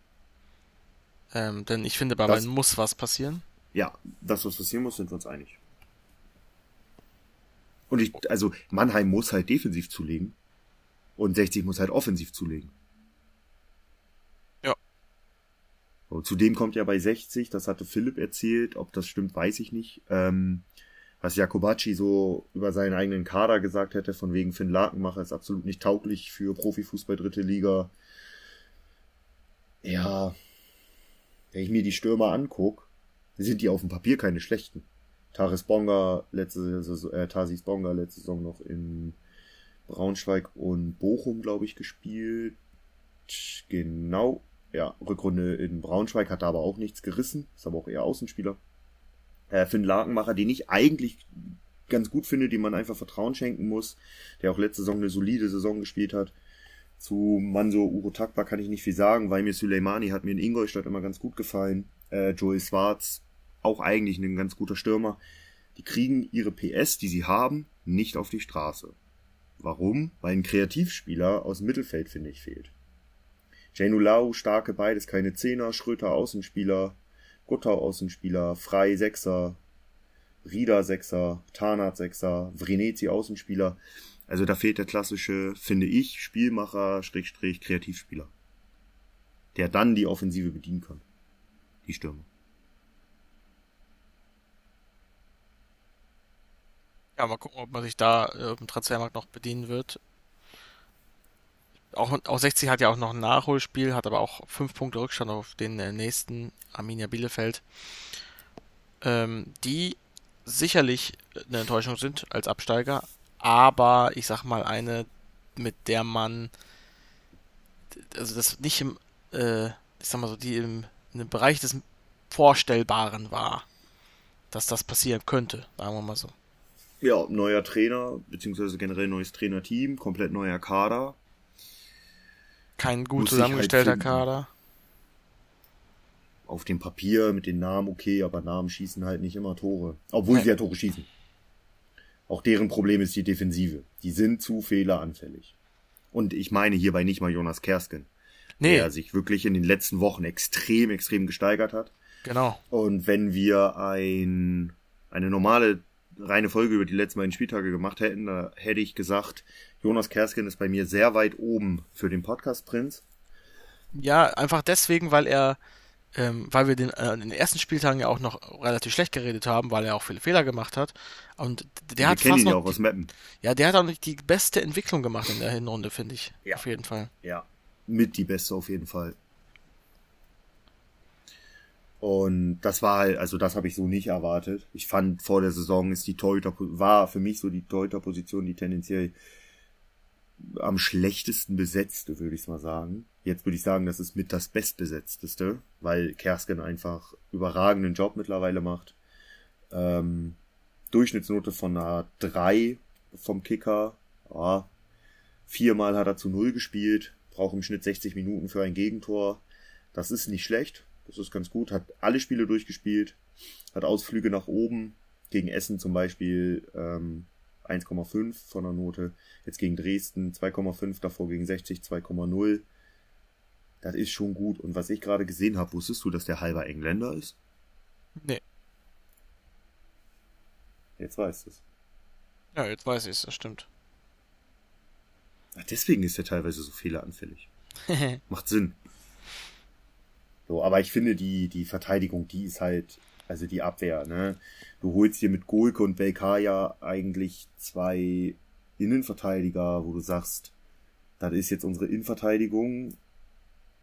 Ähm, denn ich finde, bei Das- beiden muss was passieren. Ja, das, was passieren muss, sind wir uns einig. Und ich, also Mannheim muss halt defensiv zulegen und 60 muss halt offensiv zulegen. Ja. Und zudem kommt ja bei 60, das hatte Philipp erzählt, ob das stimmt, weiß ich nicht, ähm, was Jakobacci so über seinen eigenen Kader gesagt hätte, von wegen Finn Lakenmacher ist absolut nicht tauglich für Profifußball dritte Liga. Ja, wenn ich mir die Stürmer anguck, sind die auf dem Papier keine schlechten. Taris Bonga letzte Saison, äh, Tarsis Bonga letzte Saison noch in Braunschweig und Bochum, glaube ich, gespielt. Genau. Ja, Rückrunde in Braunschweig hat da aber auch nichts gerissen. Ist aber auch eher Außenspieler. Äh, Finn Lakenmacher, den ich eigentlich ganz gut finde, dem man einfach Vertrauen schenken muss, der auch letzte Saison eine solide Saison gespielt hat. Zu Manso Urotakba kann ich nicht viel sagen, weil mir Suleimani hat mir in Ingolstadt immer ganz gut gefallen. Äh, Joel Schwarz, auch eigentlich ein ganz guter Stürmer. Die kriegen ihre PS, die sie haben, nicht auf die Straße. Warum? Weil ein Kreativspieler aus dem Mittelfeld, finde ich, fehlt. Janulau, starke beides, keine Zehner, Schröter Außenspieler, Guttau Außenspieler, Frei Sechser, Rieder Sechser, Tarnat Sechser, Vrenetzi Außenspieler. Also da fehlt der klassische, finde ich, Spielmacher, Schrägstrich, Kreativspieler. Der dann die Offensive bedienen kann. Die Stürmer. Ja, mal gucken, ob man sich da im Transfermarkt noch bedienen wird. Auch, auch 60 hat ja auch noch ein Nachholspiel, hat aber auch fünf Punkte Rückstand auf den äh, nächsten Arminia Bielefeld. Ähm, die sicherlich eine Enttäuschung sind als Absteiger, aber ich sag mal eine, mit der man also das nicht im, äh, ich sag mal so, die im, im Bereich des Vorstellbaren war, dass das passieren könnte, sagen wir mal so. Ja, neuer Trainer, beziehungsweise generell neues Trainerteam, komplett neuer Kader. Kein gut halt zusammengestellter finden. Kader. Auf dem Papier mit den Namen okay, aber Namen schießen halt nicht immer Tore. Obwohl Nee. sie ja Tore schießen. Auch deren Problem ist die Defensive. Die sind zu fehleranfällig. Und ich meine hierbei nicht mal Jonas Kersken, Nee, der sich wirklich in den letzten Wochen extrem, extrem gesteigert hat. genau. Und wenn wir ein, eine normale reine Folge über die letzten beiden Spieltage gemacht hätten, da hätte ich gesagt, Jonas Kersken ist bei mir sehr weit oben für den Podcast Prinz. Ja, einfach deswegen, weil er, ähm, weil wir den, äh, in den ersten Spieltagen ja auch noch relativ schlecht geredet haben, weil er auch viele Fehler gemacht hat. Und der wir hat kennen fast ihn ja noch, auch aus Meppen. ja, der hat auch nicht die beste Entwicklung gemacht in der Hinrunde, finde ich. Ja. Auf jeden Fall. Ja, mit die beste auf jeden Fall. Und das war halt, also das habe ich so nicht erwartet. Ich fand vor der Saison ist die Torhüter war für mich so die Torhüterposition, die tendenziell am schlechtesten besetzte, würde ich mal sagen. Jetzt würde ich sagen, das ist mit das bestbesetzteste, weil Kersken einfach überragenden Job mittlerweile macht. Ähm, Durchschnittsnote von einer 3 vom Kicker. Ja, viermal hat er zu null gespielt, braucht im Schnitt 60 Minuten für ein Gegentor. Das ist nicht schlecht, das ist ganz gut. Hat alle Spiele durchgespielt, hat Ausflüge nach oben. Gegen Essen zum Beispiel ähm, 1,5 von der Note. Jetzt gegen Dresden 2,5, davor gegen 60 2,0. Das ist schon gut. Und was ich gerade gesehen habe, wusstest du, dass der halber Engländer ist? Nee. Jetzt weißt du es. Ja, jetzt weiß ich es, das stimmt. Ach, Deswegen ist er teilweise so fehleranfällig. Macht Sinn. So, aber ich finde, die, die Verteidigung, die ist halt, also die Abwehr, ne? Du holst dir mit Golke und Belkaya eigentlich zwei Innenverteidiger, wo du sagst, das ist jetzt unsere Innenverteidigung.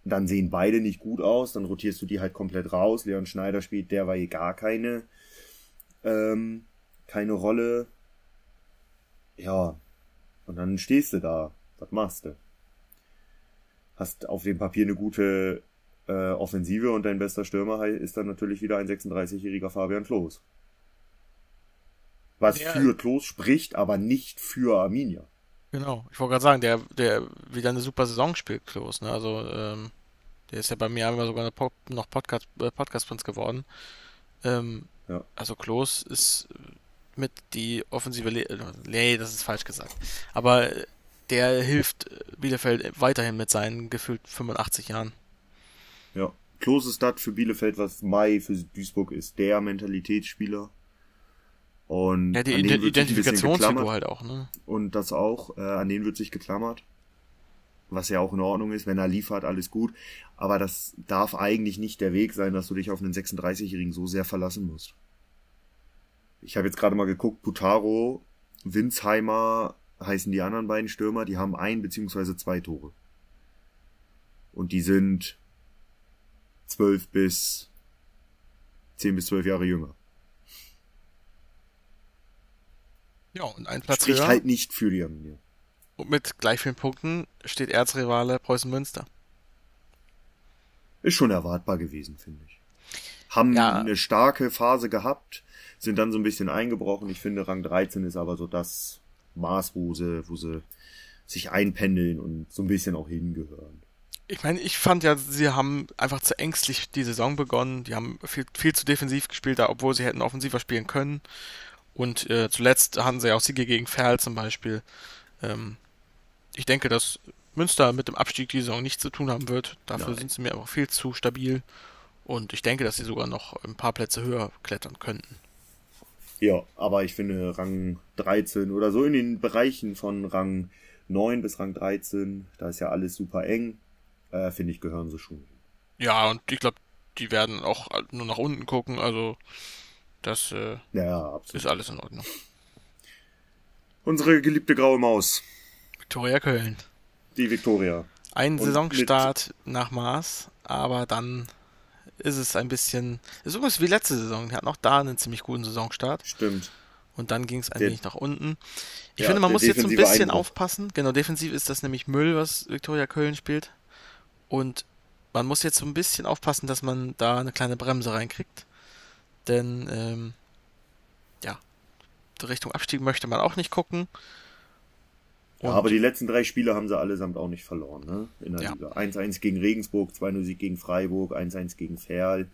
Dann sehen beide nicht gut aus, dann rotierst du die halt komplett raus. Leon Schneider spielt derweil gar keine, ähm, keine Rolle. Ja, und dann stehst du da. Was machst du? Hast auf dem Papier eine gute äh, Offensive und dein bester Stürmer ist dann natürlich wieder ein 36-jähriger Fabian Klos. Was Ja. für Klos spricht, aber nicht für Arminia. Genau. Ich wollte gerade sagen, der, der wieder eine super Saison spielt, Klos, ne? Also, ähm, der ist ja bei mir einmal sogar Pop noch Podcast, äh, Podcast-Prinz geworden. Ähm, Ja. Also Klos ist mit die offensive, Le äh, nee, das ist falsch gesagt. Aber der hilft Bielefeld weiterhin mit seinen gefühlt 85 Jahren. Ja. Klos ist das für Bielefeld, was Mai für Duisburg ist. Der Mentalitätsspieler. Und Ja, die Ident Identifikationsfigur halt auch, ne? Und das auch, äh, an den wird sich geklammert. Was ja auch in Ordnung ist, wenn er liefert, alles gut. Aber das darf eigentlich nicht der Weg sein, dass du dich auf einen 36-Jährigen so sehr verlassen musst. Ich habe jetzt gerade mal geguckt, Putaro, Winsheimer heißen die anderen beiden Stürmer, die haben ein beziehungsweise zwei Tore. Und die sind zwölf bis zehn bis zwölf Jahre jünger. Ja, und ein Platz Spricht höher halt nicht für die Arminia. und mit gleich vielen Punkten steht Erzrivale Preußen Münster. Ist schon erwartbar gewesen, finde ich. Haben Ja. eine starke Phase gehabt, sind dann so ein bisschen eingebrochen. Ich finde, Rang 13 ist aber so das Maß, wo sie, wo sie sich einpendeln und so ein bisschen auch hingehören. Ich meine, ich fand ja, sie haben einfach zu ängstlich die Saison begonnen. Die haben viel, viel zu defensiv gespielt, obwohl sie hätten offensiver spielen können. Und äh, zuletzt hatten sie ja auch Siege gegen Ferl zum Beispiel. Ähm, ich denke, dass Münster mit dem Abstieg die Saison nichts zu tun haben wird. Dafür Nein. sind sie mir einfach viel zu stabil. Und ich denke, dass sie sogar noch ein paar Plätze höher klettern könnten. Ja, aber ich finde Rang 13 oder so in den Bereichen von Rang 9 bis Rang 13, da ist ja alles super eng, äh, finde ich, gehören sie schon. Ja, und ich glaube, die werden auch nur nach unten gucken, also das äh, Ja, ist alles in Ordnung. Unsere geliebte graue Maus, Viktoria Köln. die Viktoria. Ein Und Saisonstart nach Maß, aber dann ist es ein bisschen. Ist übrigens wie letzte Saison. Die hatten auch da einen ziemlich guten Saisonstart. Stimmt. Und dann ging es ein Der- wenig nach unten. Ich Ja, finde, man muss jetzt so ein bisschen Einbruch. aufpassen. Genau, defensiv ist das nämlich Müll, was Viktoria Köln spielt. Und man muss jetzt so ein bisschen aufpassen, dass man da eine kleine Bremse reinkriegt. Denn, ähm, ja, Richtung Abstieg möchte man auch nicht gucken. Ja, aber die letzten drei Spiele haben sie allesamt auch nicht verloren, ne? In der Ja. Liga. 1-1 gegen Regensburg, 2-0 Sieg gegen Freiburg, 1-1 gegen Ferl,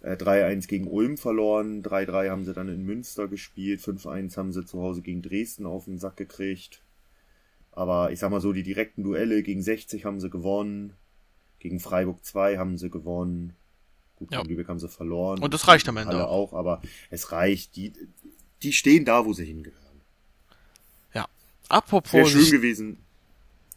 äh, 3-1 gegen Ulm verloren, 3-3 haben sie dann in Münster gespielt, 5-1 haben sie zu Hause gegen Dresden auf den Sack gekriegt. Aber ich sag mal so, die direkten Duelle gegen 60 haben sie gewonnen, gegen Freiburg 2 haben sie gewonnen. Gut, Ja. gegen Lübeck haben sie verloren. Und das reicht am Ende Alle auch. aber es reicht. Die, die stehen da, wo sie hingehören. ja. Wäre Apropos, schön gewesen,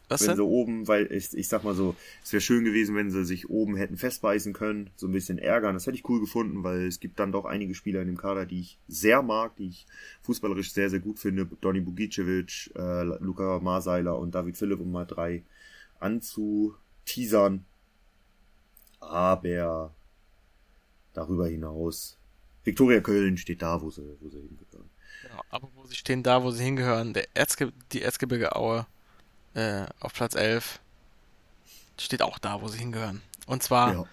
was wenn denn? sie oben, weil ich, ich sag mal so, es wäre schön gewesen, wenn sie sich oben hätten festbeißen können, so ein bisschen ärgern. Das hätte ich cool gefunden, weil es gibt dann doch einige Spieler in dem Kader, die ich sehr mag, die ich fußballerisch sehr, sehr gut finde. Donny Bugicevic, äh, Luca Marseiler und David Philipp, um mal drei anzuteasern. Aber darüber hinaus, Viktoria Köln steht da, wo sie, wo sie hingehören. Genau, apropos, sie stehen da, wo sie hingehören. Der Erzge die Erzgebirge Aue äh, auf Platz 11 steht auch da, wo sie hingehören. Und zwar, Ja.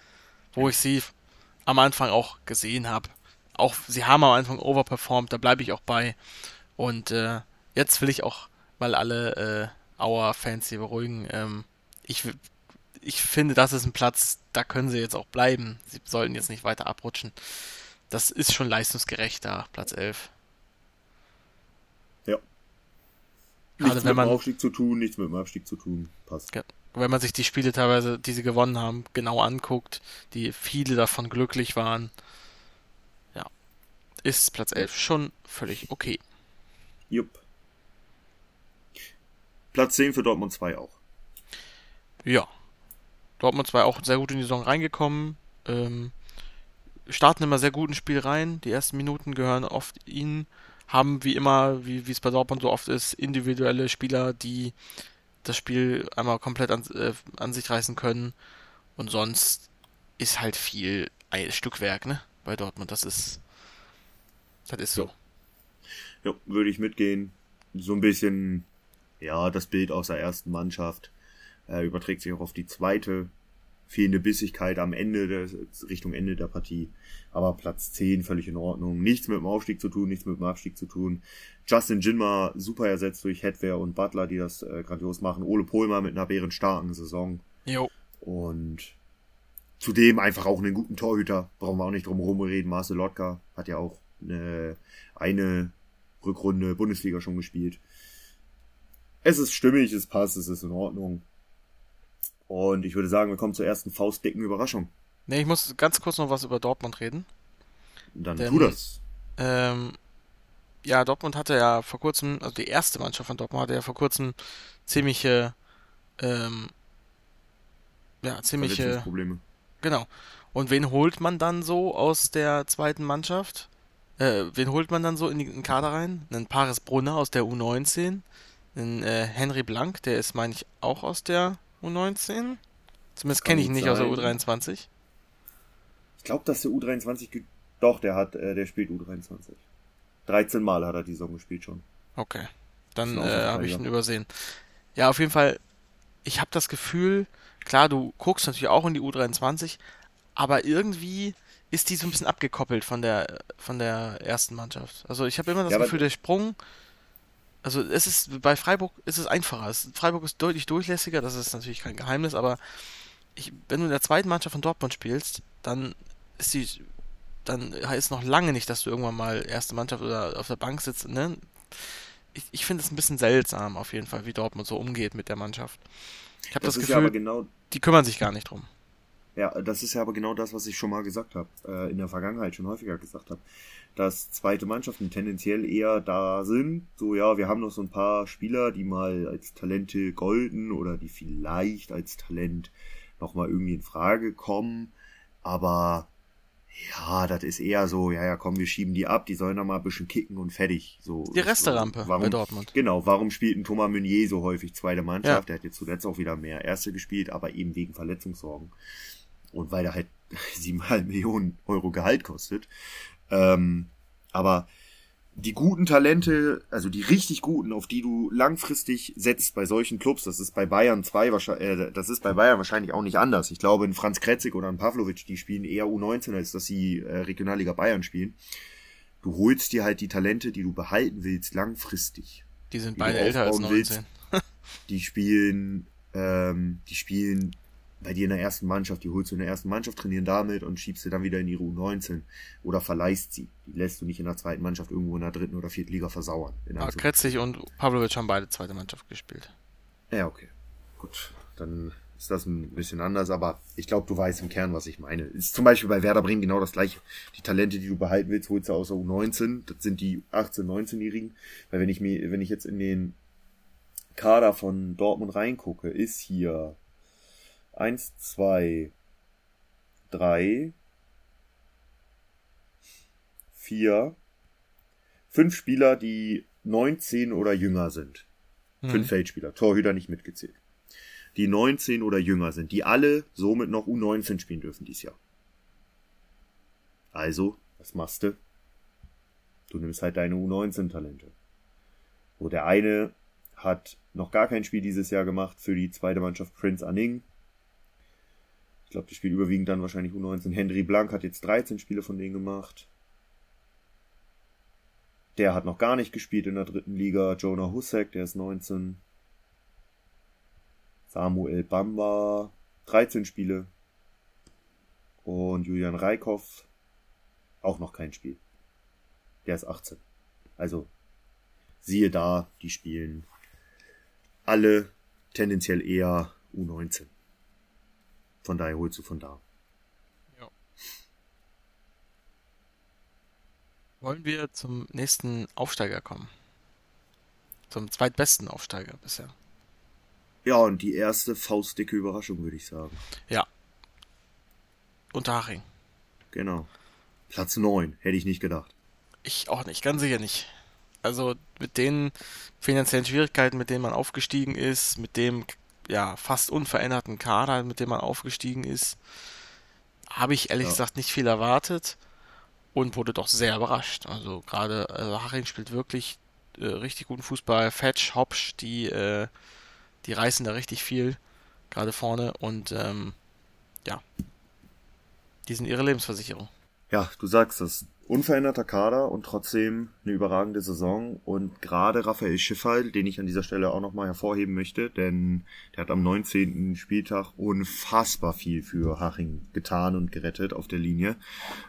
wo ich sie am Anfang auch gesehen habe. Auch sie haben am Anfang overperformed, da bleibe ich auch bei. Und äh, jetzt will ich auch mal alle äh, Auer-Fans hier beruhigen. Ähm, ich, ich finde, das ist ein Platz, da können sie jetzt auch bleiben. Sie sollten jetzt nicht weiter abrutschen. Das ist schon leistungsgerecht da, Platz 11. Ja. Nichts wenn mit dem Aufstieg zu tun, nichts mit dem Abstieg zu tun. Passt. Wenn man sich die Spiele teilweise, die sie gewonnen haben, genau anguckt, die viele davon glücklich waren, ja, ist Platz 11 schon völlig okay. Jupp. Platz 10 für Dortmund 2 auch. Ja. Dortmund 2 auch sehr gut in die Saison reingekommen, ähm, starten immer sehr gut ins Spiel rein, die ersten Minuten gehören oft ihnen, haben wie immer, wie wie es bei Dortmund so oft ist, individuelle Spieler, die das Spiel einmal komplett an, äh, an sich reißen können. Und sonst ist halt viel ein Stückwerk, ne, bei Dortmund, das ist das ist so. Ja, würde ich mitgehen. So ein bisschen, ja, das Bild aus der ersten Mannschaft äh, überträgt sich auch auf die zweite. Fehlende Bissigkeit am Ende, des, Richtung Ende der Partie. Aber Platz 10 völlig in Ordnung. Nichts mit dem Aufstieg zu tun, nichts mit dem Abstieg zu tun. Justin Jinma super ersetzt durch Hedwer und Butler, die das äh, grandios machen. Ole Pohlmer mit einer bärenstarken Saison. Jo. Und zudem einfach auch einen guten Torhüter. Brauchen wir auch nicht drum herum reden. Marcel Lotka hat ja auch eine, eine Rückrunde Bundesliga schon gespielt. Es ist stimmig, es passt, es ist in Ordnung. Und ich würde sagen, wir kommen zur ersten faustdicken Überraschung. Ne, ich muss ganz kurz noch was über Dortmund reden. Dann Denn- tu das. Ähm, ja, Dortmund hatte ja vor kurzem, also die erste Mannschaft von Dortmund hatte ja vor kurzem ziemliche, ähm, ja, ziemliche, Verletzungsprobleme. genau. Und wen holt man dann so aus der zweiten Mannschaft? Äh, wen holt man dann so in den Kader rein? Einen Paris Brunner aus der U19, einen äh, Henry Blank, der ist, meine ich, auch aus der U19. Zumindest kenne ich ihn nicht aus der sein. U23. Ich glaube, dass der U23 ge doch, der hat, äh, der spielt U23. 13 Mal hat er die Saison gespielt schon. Okay, dann äh, habe ich ihn übersehen. Ja, auf jeden Fall, ich habe das Gefühl, klar, du guckst natürlich auch in die U23, aber irgendwie ist die so ein bisschen abgekoppelt von der von der ersten Mannschaft. Also ich habe immer das Ja, Gefühl, der Sprung, also es ist bei Freiburg ist es einfacher. Es, Freiburg ist deutlich durchlässiger, das ist natürlich kein Geheimnis, aber ich, wenn du in der zweiten Mannschaft von Dortmund spielst, dann ist die dann heißt noch lange nicht, dass du irgendwann mal erste Mannschaft oder auf der Bank sitzt, ne? Ich, ich finde es ein bisschen seltsam auf jeden Fall, wie Dortmund so umgeht mit der Mannschaft. Ich habe das, ja aber Gefühl, genau, die kümmern sich gar nicht drum. Ja, das ist ja aber genau das, was ich schon mal gesagt habe, äh, in der Vergangenheit schon häufiger gesagt habe, dass zweite Mannschaften tendenziell eher da sind, so ja, wir haben noch so ein paar Spieler, die mal als Talente golden oder die vielleicht als Talent nochmal irgendwie in Frage kommen, aber ja, das ist eher so, ja, ja, komm, wir schieben die ab, die sollen noch mal ein bisschen kicken und fertig. So, Die Resterampe warum, bei Dortmund. Genau, warum spielt ein Thomas Meunier so häufig zweite Mannschaft? Ja. Der hat jetzt zuletzt auch wieder mehr Erste gespielt, aber eben wegen Verletzungssorgen. Und weil er halt siebeneinhalb Millionen Euro Gehalt kostet. Ähm, aber die guten Talente, also die richtig guten, auf die du langfristig setzt bei solchen Clubs, das ist bei Bayern zwei wahrscheinlich, äh, das ist bei Bayern wahrscheinlich auch nicht anders. Ich glaube, ein Franz Kretzig oder ein Pavlovic, die spielen eher U19, als dass sie äh, Regionalliga Bayern spielen. Du holst dir halt die Talente, die du behalten willst, langfristig. Die sind die beide älter als aufbauen willst. 19. Die spielen, ähm, die spielen bei dir in der ersten Mannschaft, die holst du in der ersten Mannschaft, trainieren damit und schiebst sie dann wieder in die U19 oder verleihst sie. Die lässt du nicht in der zweiten Mannschaft irgendwo in der dritten oder vierten Liga versauern. Anführungszeichen. Kretzig und Pavlovic haben beide zweite Mannschaft gespielt. Ja, okay. Gut, dann ist das ein bisschen anders, aber ich glaube, du weißt im Kern, was ich meine. Ist zum Beispiel bei Werder Bremen genau das gleiche. Die Talente, die du behalten willst, holst du aus der U19. Das sind die 18-, 19-Jährigen. Weil wenn ich mir, wenn ich jetzt in den Kader von Dortmund reingucke, ist hier eins, zwei, drei, vier, fünf Spieler, die 19 oder jünger sind. Fünf Feldspieler, Torhüter nicht mitgezählt. Die 19 oder jünger sind, die alle somit noch U19 spielen dürfen dieses Jahr. Also, was machst du? Du nimmst halt deine U19-Talente. So, der eine hat noch gar kein Spiel dieses Jahr gemacht für die zweite Mannschaft Prince Anning. Ich glaube, die spielt überwiegend dann wahrscheinlich U19. Henry Blank hat jetzt 13 Spiele von denen gemacht. Der hat noch gar nicht gespielt in der dritten Liga. Jonah Husek, der ist 19. Samuel Bamba, 13 Spiele. Und Julian Reikhoff, auch noch kein Spiel. Der ist 18. Also, siehe da, die spielen alle tendenziell eher U19. Von daher holst du von da. Wollen wir zum nächsten Aufsteiger kommen? Zum zweitbesten Aufsteiger bisher. Ja, und die erste faustdicke Überraschung, würde ich sagen. Ja. Unterhaching. Genau. Platz 9, hätte ich nicht gedacht. Ich auch nicht, ganz sicher nicht. Also mit den finanziellen Schwierigkeiten, mit denen man aufgestiegen ist, mit dem ja fast unveränderten Kader, mit dem man aufgestiegen ist, habe ich ehrlich Ja. gesagt nicht viel erwartet und wurde doch sehr überrascht. Also gerade also Haching spielt wirklich äh, richtig guten Fußball. Fetch, Hopsch, die äh, die reißen da richtig viel gerade vorne und ähm, ja, die sind ihre Lebensversicherung. Ja, du sagst es. Unveränderter Kader und trotzdem eine überragende Saison. Und gerade Raphael Schiffel, den ich an dieser Stelle auch nochmal hervorheben möchte, denn der hat am 19. Spieltag unfassbar viel für Haching getan und gerettet auf der Linie.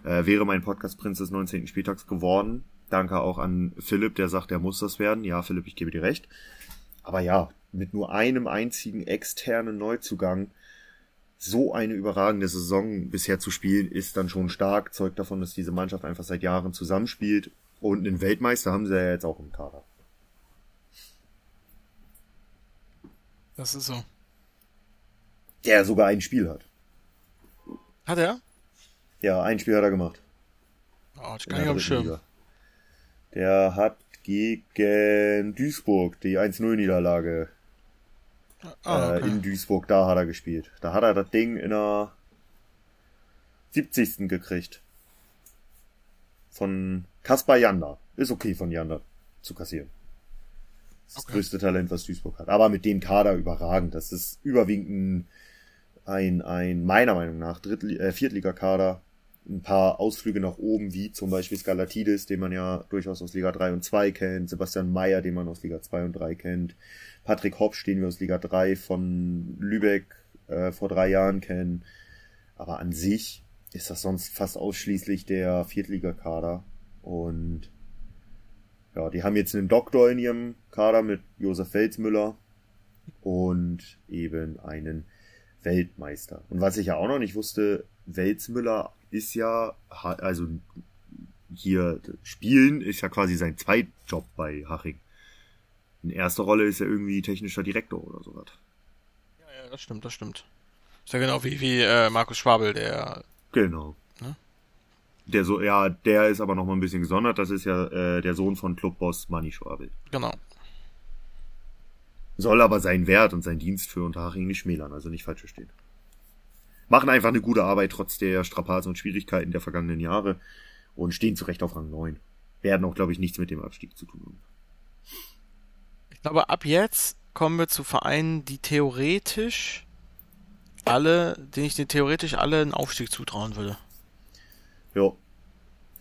Äh, wäre mein Podcast-Prinz des 19. Spieltags geworden. Danke auch an Philipp, der sagt, er muss das werden. Ja, Philipp, ich gebe dir recht. Aber ja, mit nur einem einzigen externen Neuzugang so eine überragende Saison bisher zu spielen, ist dann schon stark, zeugt davon, dass diese Mannschaft einfach seit Jahren zusammenspielt. Und einen Weltmeister haben sie ja jetzt auch im Kader. Das ist so. Der sogar ein Spiel hat. Hat er? Ja, ein Spiel hat er gemacht. Oh, ich kann der nicht am Schirm. Liga. Der hat gegen Duisburg die Ah,1-0-Niederlage äh, okay. in Duisburg, da hat er gespielt. Da hat er das Ding in der 70. gekriegt. Von Kaspar Janda. Ist okay von Janda zu kassieren. Das, ist das Okay. größte Talent, was Duisburg hat. Aber mit dem Kader überragend. Das ist überwiegend ein, ein, ein meiner Meinung nach, Drittli äh, Viertligakader. Ein paar Ausflüge nach oben, wie zum Beispiel Skalatidis, den man ja durchaus aus Liga 3 und 2 kennt. Sebastian Mayer, den man aus Liga 2 und 3 kennt. Patrick Hopsch, den wir aus Liga 3 von Lübeck äh, vor drei Jahren kennen. Aber an sich ist das sonst fast ausschließlich der Viertligakader. Und ja, die haben jetzt einen Doktor in ihrem Kader mit Josef Felsmüller und eben einen Weltmeister. Und was ich ja auch noch nicht wusste, Welzmüller ist ja, also hier spielen ist ja quasi sein Zweitjob bei Haching. In erster Rolle ist er irgendwie technischer Direktor oder sowas. Ja, das stimmt, das stimmt. Ist ja genau wie, wie äh, Markus Schwabel, der. Genau. Ne? Der so, ja, der ist aber noch mal ein bisschen gesondert. Das ist ja äh, der Sohn von Clubboss Manni Schwabel. Genau. Soll aber seinen Wert und seinen Dienst für Unterhaching nicht schmälern, also nicht falsch verstehen. Machen einfach eine gute Arbeit trotz der Strapazen und Schwierigkeiten der vergangenen Jahre und stehen zu Recht auf Rang 9. Werden auch, glaube ich, nichts mit dem Abstieg zu tun haben. Ich glaube, ab jetzt kommen wir zu Vereinen, die theoretisch alle, denen ich den theoretisch alle einen Aufstieg zutrauen würde. Ja.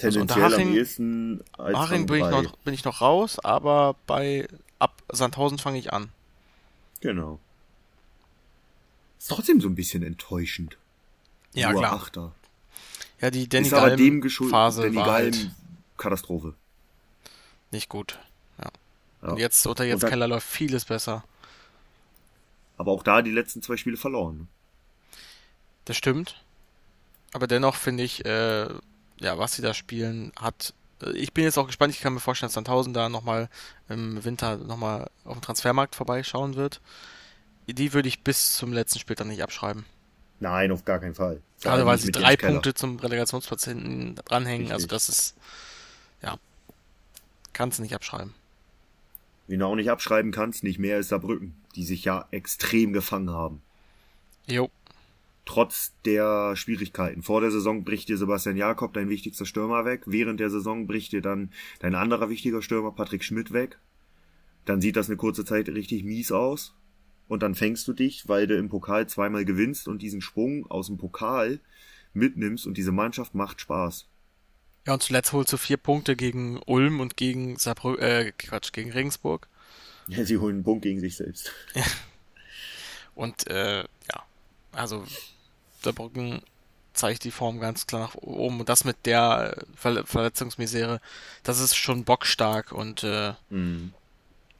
Also Tendenziell am Haching- ehesten als Aching Rang bin ich, noch, bin ich noch raus, aber bei ab Sandhausen fange ich an. Genau. Ist trotzdem so ein bisschen enttäuschend. Ja, Nur klar. Achter. Ja, die Danny ist aber dem geschuldet. Phase Danny war halt Katastrophe. nicht gut. Ja. Ja. Und jetzt unter jetzt Keller läuft vieles besser. Aber auch da die letzten zwei Spiele verloren. ne? Das stimmt. Aber dennoch finde ich, äh, ja, was sie da spielen, hat. äh, Ich bin jetzt auch gespannt, ich kann mir vorstellen, dass Sandhausen da nochmal im Winter nochmal auf dem Transfermarkt vorbeischauen wird. Die würde ich bis zum letzten Spieltag nicht abschreiben. Nein, auf gar keinen Fall. Gerade allem weil sie drei. Punkte zum Relegationsplatz hinten dranhängen. Also Richtig. das ist, ja, kannst du nicht abschreiben. Wen du auch nicht abschreiben kannst, nicht mehr ist Saarbrücken, die sich ja extrem gefangen haben. Jo, Trotz der Schwierigkeiten. Vor der Saison bricht dir Sebastian Jakob, dein wichtigster Stürmer, weg. Während der Saison bricht dir dann dein anderer wichtiger Stürmer, Patrick Schmidt, weg. Dann sieht das eine kurze Zeit richtig mies aus. Und dann fängst du dich, weil du im Pokal zweimal gewinnst und diesen Sprung aus dem Pokal mitnimmst und diese Mannschaft macht Spaß. Ja, und zuletzt holst du vier Punkte gegen Ulm und gegen Saarbrü äh, Quatsch, gegen Regensburg. Ja, sie holen einen Punkt gegen sich selbst. Und äh, ja, also Saarbrücken zeigt die Form ganz klar nach oben. Und das mit der äh, Ver Verletzungsmisere, das ist schon bockstark. Und äh, Mhm.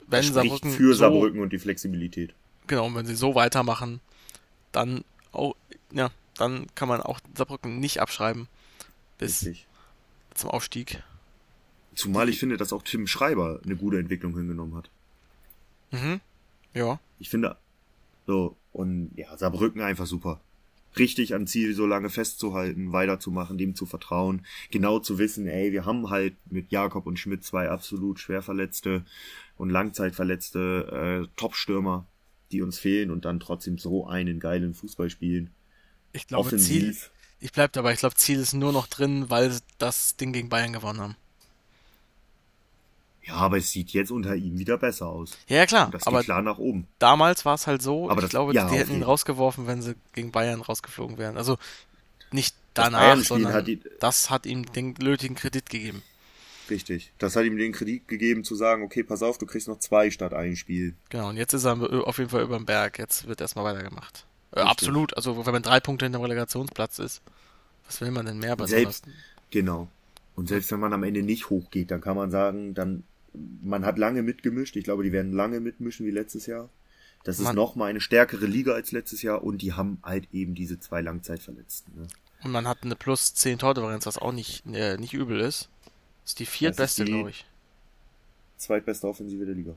wenn Saarbrücken für so, Saarbrücken und die Flexibilität. Genau, und wenn sie so weitermachen, dann auch, ja, dann kann man auch Saarbrücken nicht abschreiben bis Richtig. zum Aufstieg. Zumal ich finde, dass auch Tim Schreiber eine gute Entwicklung hingenommen hat. Mhm. Ja. Ich finde, so, und ja, Saarbrücken einfach super. Richtig am Ziel so lange festzuhalten, weiterzumachen, dem zu vertrauen, genau zu wissen, ey, wir haben halt mit Jakob und Schmidt zwei absolut schwerverletzte und langzeitverletzte äh, Top-Stürmer, die uns fehlen und dann trotzdem so einen geilen Fußball spielen. Ich glaube, Ziel, Offensiv. ich bleib dabei, ich glaube, Ziel ist nur noch drin, weil sie das Ding gegen Bayern gewonnen haben. Ja, aber es sieht jetzt unter ihm wieder besser aus. Ja, klar, Das aber geht klar nach oben. damals war es halt so, Aber ich das- glaube, ja, die hätten ihn rausgeworfen, wenn sie gegen Bayern rausgeflogen wären. Also nicht danach, sondern hat die- das hat ihm den nötigen Kredit gegeben. Richtig. Das hat ihm den Kredit gegeben zu sagen, okay, pass auf, du kriegst noch zwei statt ein Spiel. Genau, und jetzt ist er auf jeden Fall über den Berg. Jetzt wird erstmal weitergemacht. Äh, absolut, also wenn man drei Punkte hinter dem Relegationsplatz ist, was will man denn mehr bei Selbst, sowas? genau. Und selbst wenn man am Ende nicht hochgeht, dann kann man sagen, dann, man hat lange mitgemischt. Ich glaube, die werden lange mitmischen wie letztes Jahr. Das ist Man- noch mal eine stärkere Liga als letztes Jahr und die haben halt eben diese zwei Langzeitverletzten. Ne? Und man hat eine plus 10 Tordifferenz, was auch nicht, äh, nicht übel ist. Ist die viertbeste, glaube ich. Zweitbeste Offensive der Liga.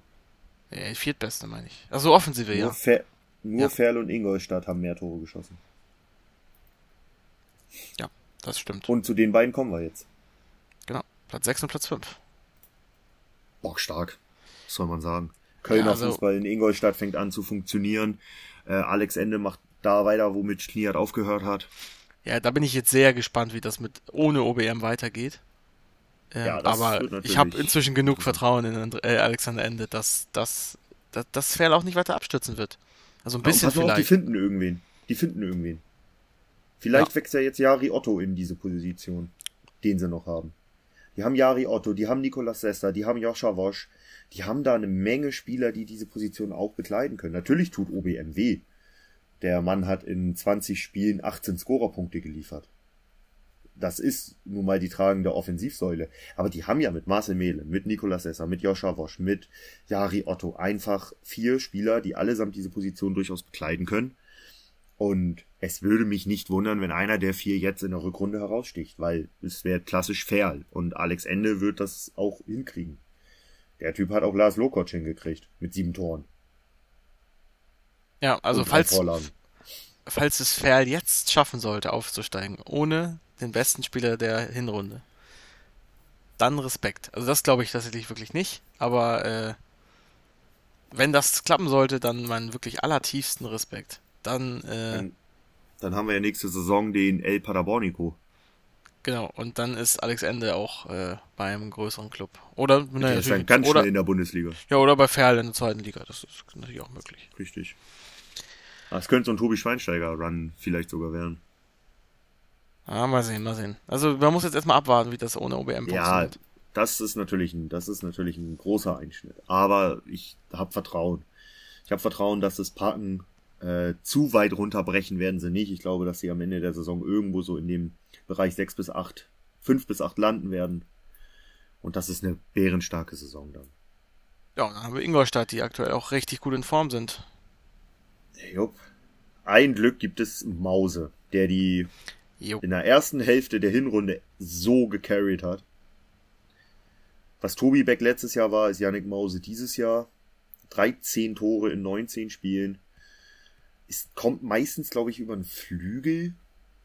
Äh, viertbeste, meine ich. Also Offensive, Nur, ja. Fer nur Ja. Ferl und Ingolstadt haben mehr Tore geschossen. Ja, das stimmt. Und zu den beiden kommen wir jetzt. Genau. Platz 6 und Platz 5. bockstark, soll man sagen. Kölner Ja, also- Fußball in Ingolstadt fängt an zu funktionieren. Äh, Alex Ende macht da weiter, womit Schniert aufgehört hat. Ja, da bin ich jetzt sehr gespannt, wie das mit ohne OBM weitergeht. Ähm, Ja, aber ich habe inzwischen genug Vertrauen in And äh, Alexander Ende, dass, dass, dass das Ferl auch nicht weiter abstürzen wird. Also ein Ja, bisschen mal auf, die vielleicht. finden irgendwen. Die finden irgendwen. Vielleicht Ja. wächst ja jetzt Jari Otto in diese Position, den sie noch haben. Die haben Jari Otto, die haben Nicolas Sester, die haben Joscha Wosch. Die haben da eine Menge Spieler, die diese Position auch bekleiden können. Natürlich tut OBM weh. Der Mann hat in 20 Spielen 18 Scorerpunkte geliefert. Das ist nun mal die tragende Offensivsäule. Aber die haben ja mit Marcel Mehle, mit Nicolas Sesser, mit Joscha Wosch, mit Jari Otto einfach vier Spieler, die allesamt diese Position durchaus bekleiden können. Und es würde mich nicht wundern, wenn einer der vier jetzt in der Rückrunde heraussticht, weil es wäre klassisch fair. Und Alex Ende wird das auch hinkriegen. Der Typ hat auch Lars Lokoc hingekriegt mit sieben Toren. Ja, also falls. Falls es Ferl jetzt schaffen sollte, aufzusteigen, ohne den besten Spieler der Hinrunde, dann Respekt. Also das glaube ich tatsächlich wirklich nicht, aber äh, wenn das klappen sollte, dann meinen wirklich allertiefsten Respekt. Dann, äh, Dann, dann haben wir ja nächste Saison den El Paderbornico. genau, und dann ist Alex Ende auch äh, beim größeren Club. Oder, Der naja, ganz oder, schnell in der Bundesliga. ja, oder bei Ferl in der zweiten Liga. Das ist natürlich auch möglich. Richtig. Das könnte so ein Tobi Schweinsteiger-Run vielleicht sogar werden. Ah, mal sehen, mal sehen. Also man muss jetzt erstmal abwarten, wie das ohne OBM Ja, funktioniert. das ist natürlich ein, das ist natürlich ein großer Einschnitt. Aber ich habe Vertrauen. Ich habe Vertrauen, dass das Parken äh, zu weit runterbrechen werden sie nicht. Ich glaube, dass sie am Ende der Saison irgendwo so in dem Bereich 6 bis 8, 5 bis 8 landen werden. Und das ist eine bärenstarke Saison dann. Ja, dann haben wir Ingolstadt, die aktuell auch richtig gut in Form sind. Jupp. Ein Glück gibt es Mause, der die Jo. in der ersten Hälfte der Hinrunde so gecarried hat. Was Tobi Beck letztes Jahr war, ist Yannick Mause dieses Jahr. 13 Tore in 19 Spielen. Es kommt meistens, glaube ich, über einen Flügel.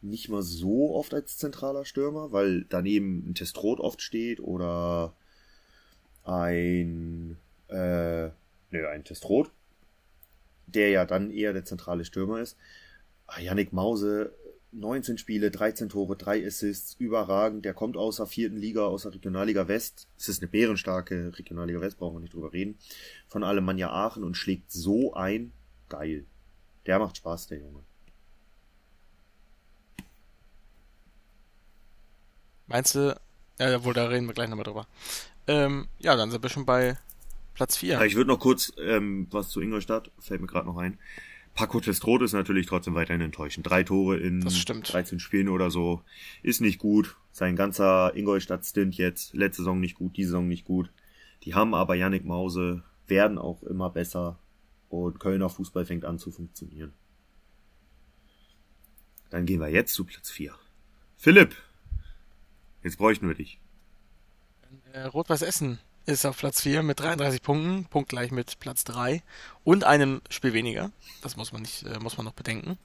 Nicht mal so oft als zentraler Stürmer, weil daneben ein Testrot oft steht oder ein, äh, nö, ein Testrot, der ja dann eher der zentrale Stürmer ist. Ah, Yannick Mause, 19 Spiele, 13 Tore, 3 Assists, überragend. Der kommt aus der vierten Liga, aus der Regionalliga West. Es ist eine bärenstarke Regionalliga West, brauchen wir nicht drüber reden. Von Alemannia Aachen und schlägt so ein. Geil. Der macht Spaß, der Junge. Meinst du, ja, wohl, da reden wir gleich nochmal drüber. Ähm, ja, dann sind wir schon bei Platz 4. Ja, ich würde noch kurz ähm, was zu Ingolstadt, fällt mir gerade noch ein. Paco Testrot ist natürlich trotzdem weiterhin enttäuschend. Drei Tore in Das stimmt. 13 Spielen oder so ist nicht gut. Sein ganzer Ingolstadt-Stint jetzt, letzte Saison nicht gut, diese Saison nicht gut. Die haben aber Yannick Mause, werden auch immer besser und Kölner Fußball fängt an zu funktionieren. Dann gehen wir jetzt zu Platz 4. Philipp, jetzt bräuchten wir dich. Äh, Rot-Weiß Essen ist auf Platz 4 mit 33 Punkten, punktgleich mit Platz 3 und einem Spiel weniger. Das muss man nicht, äh, muss man noch bedenken.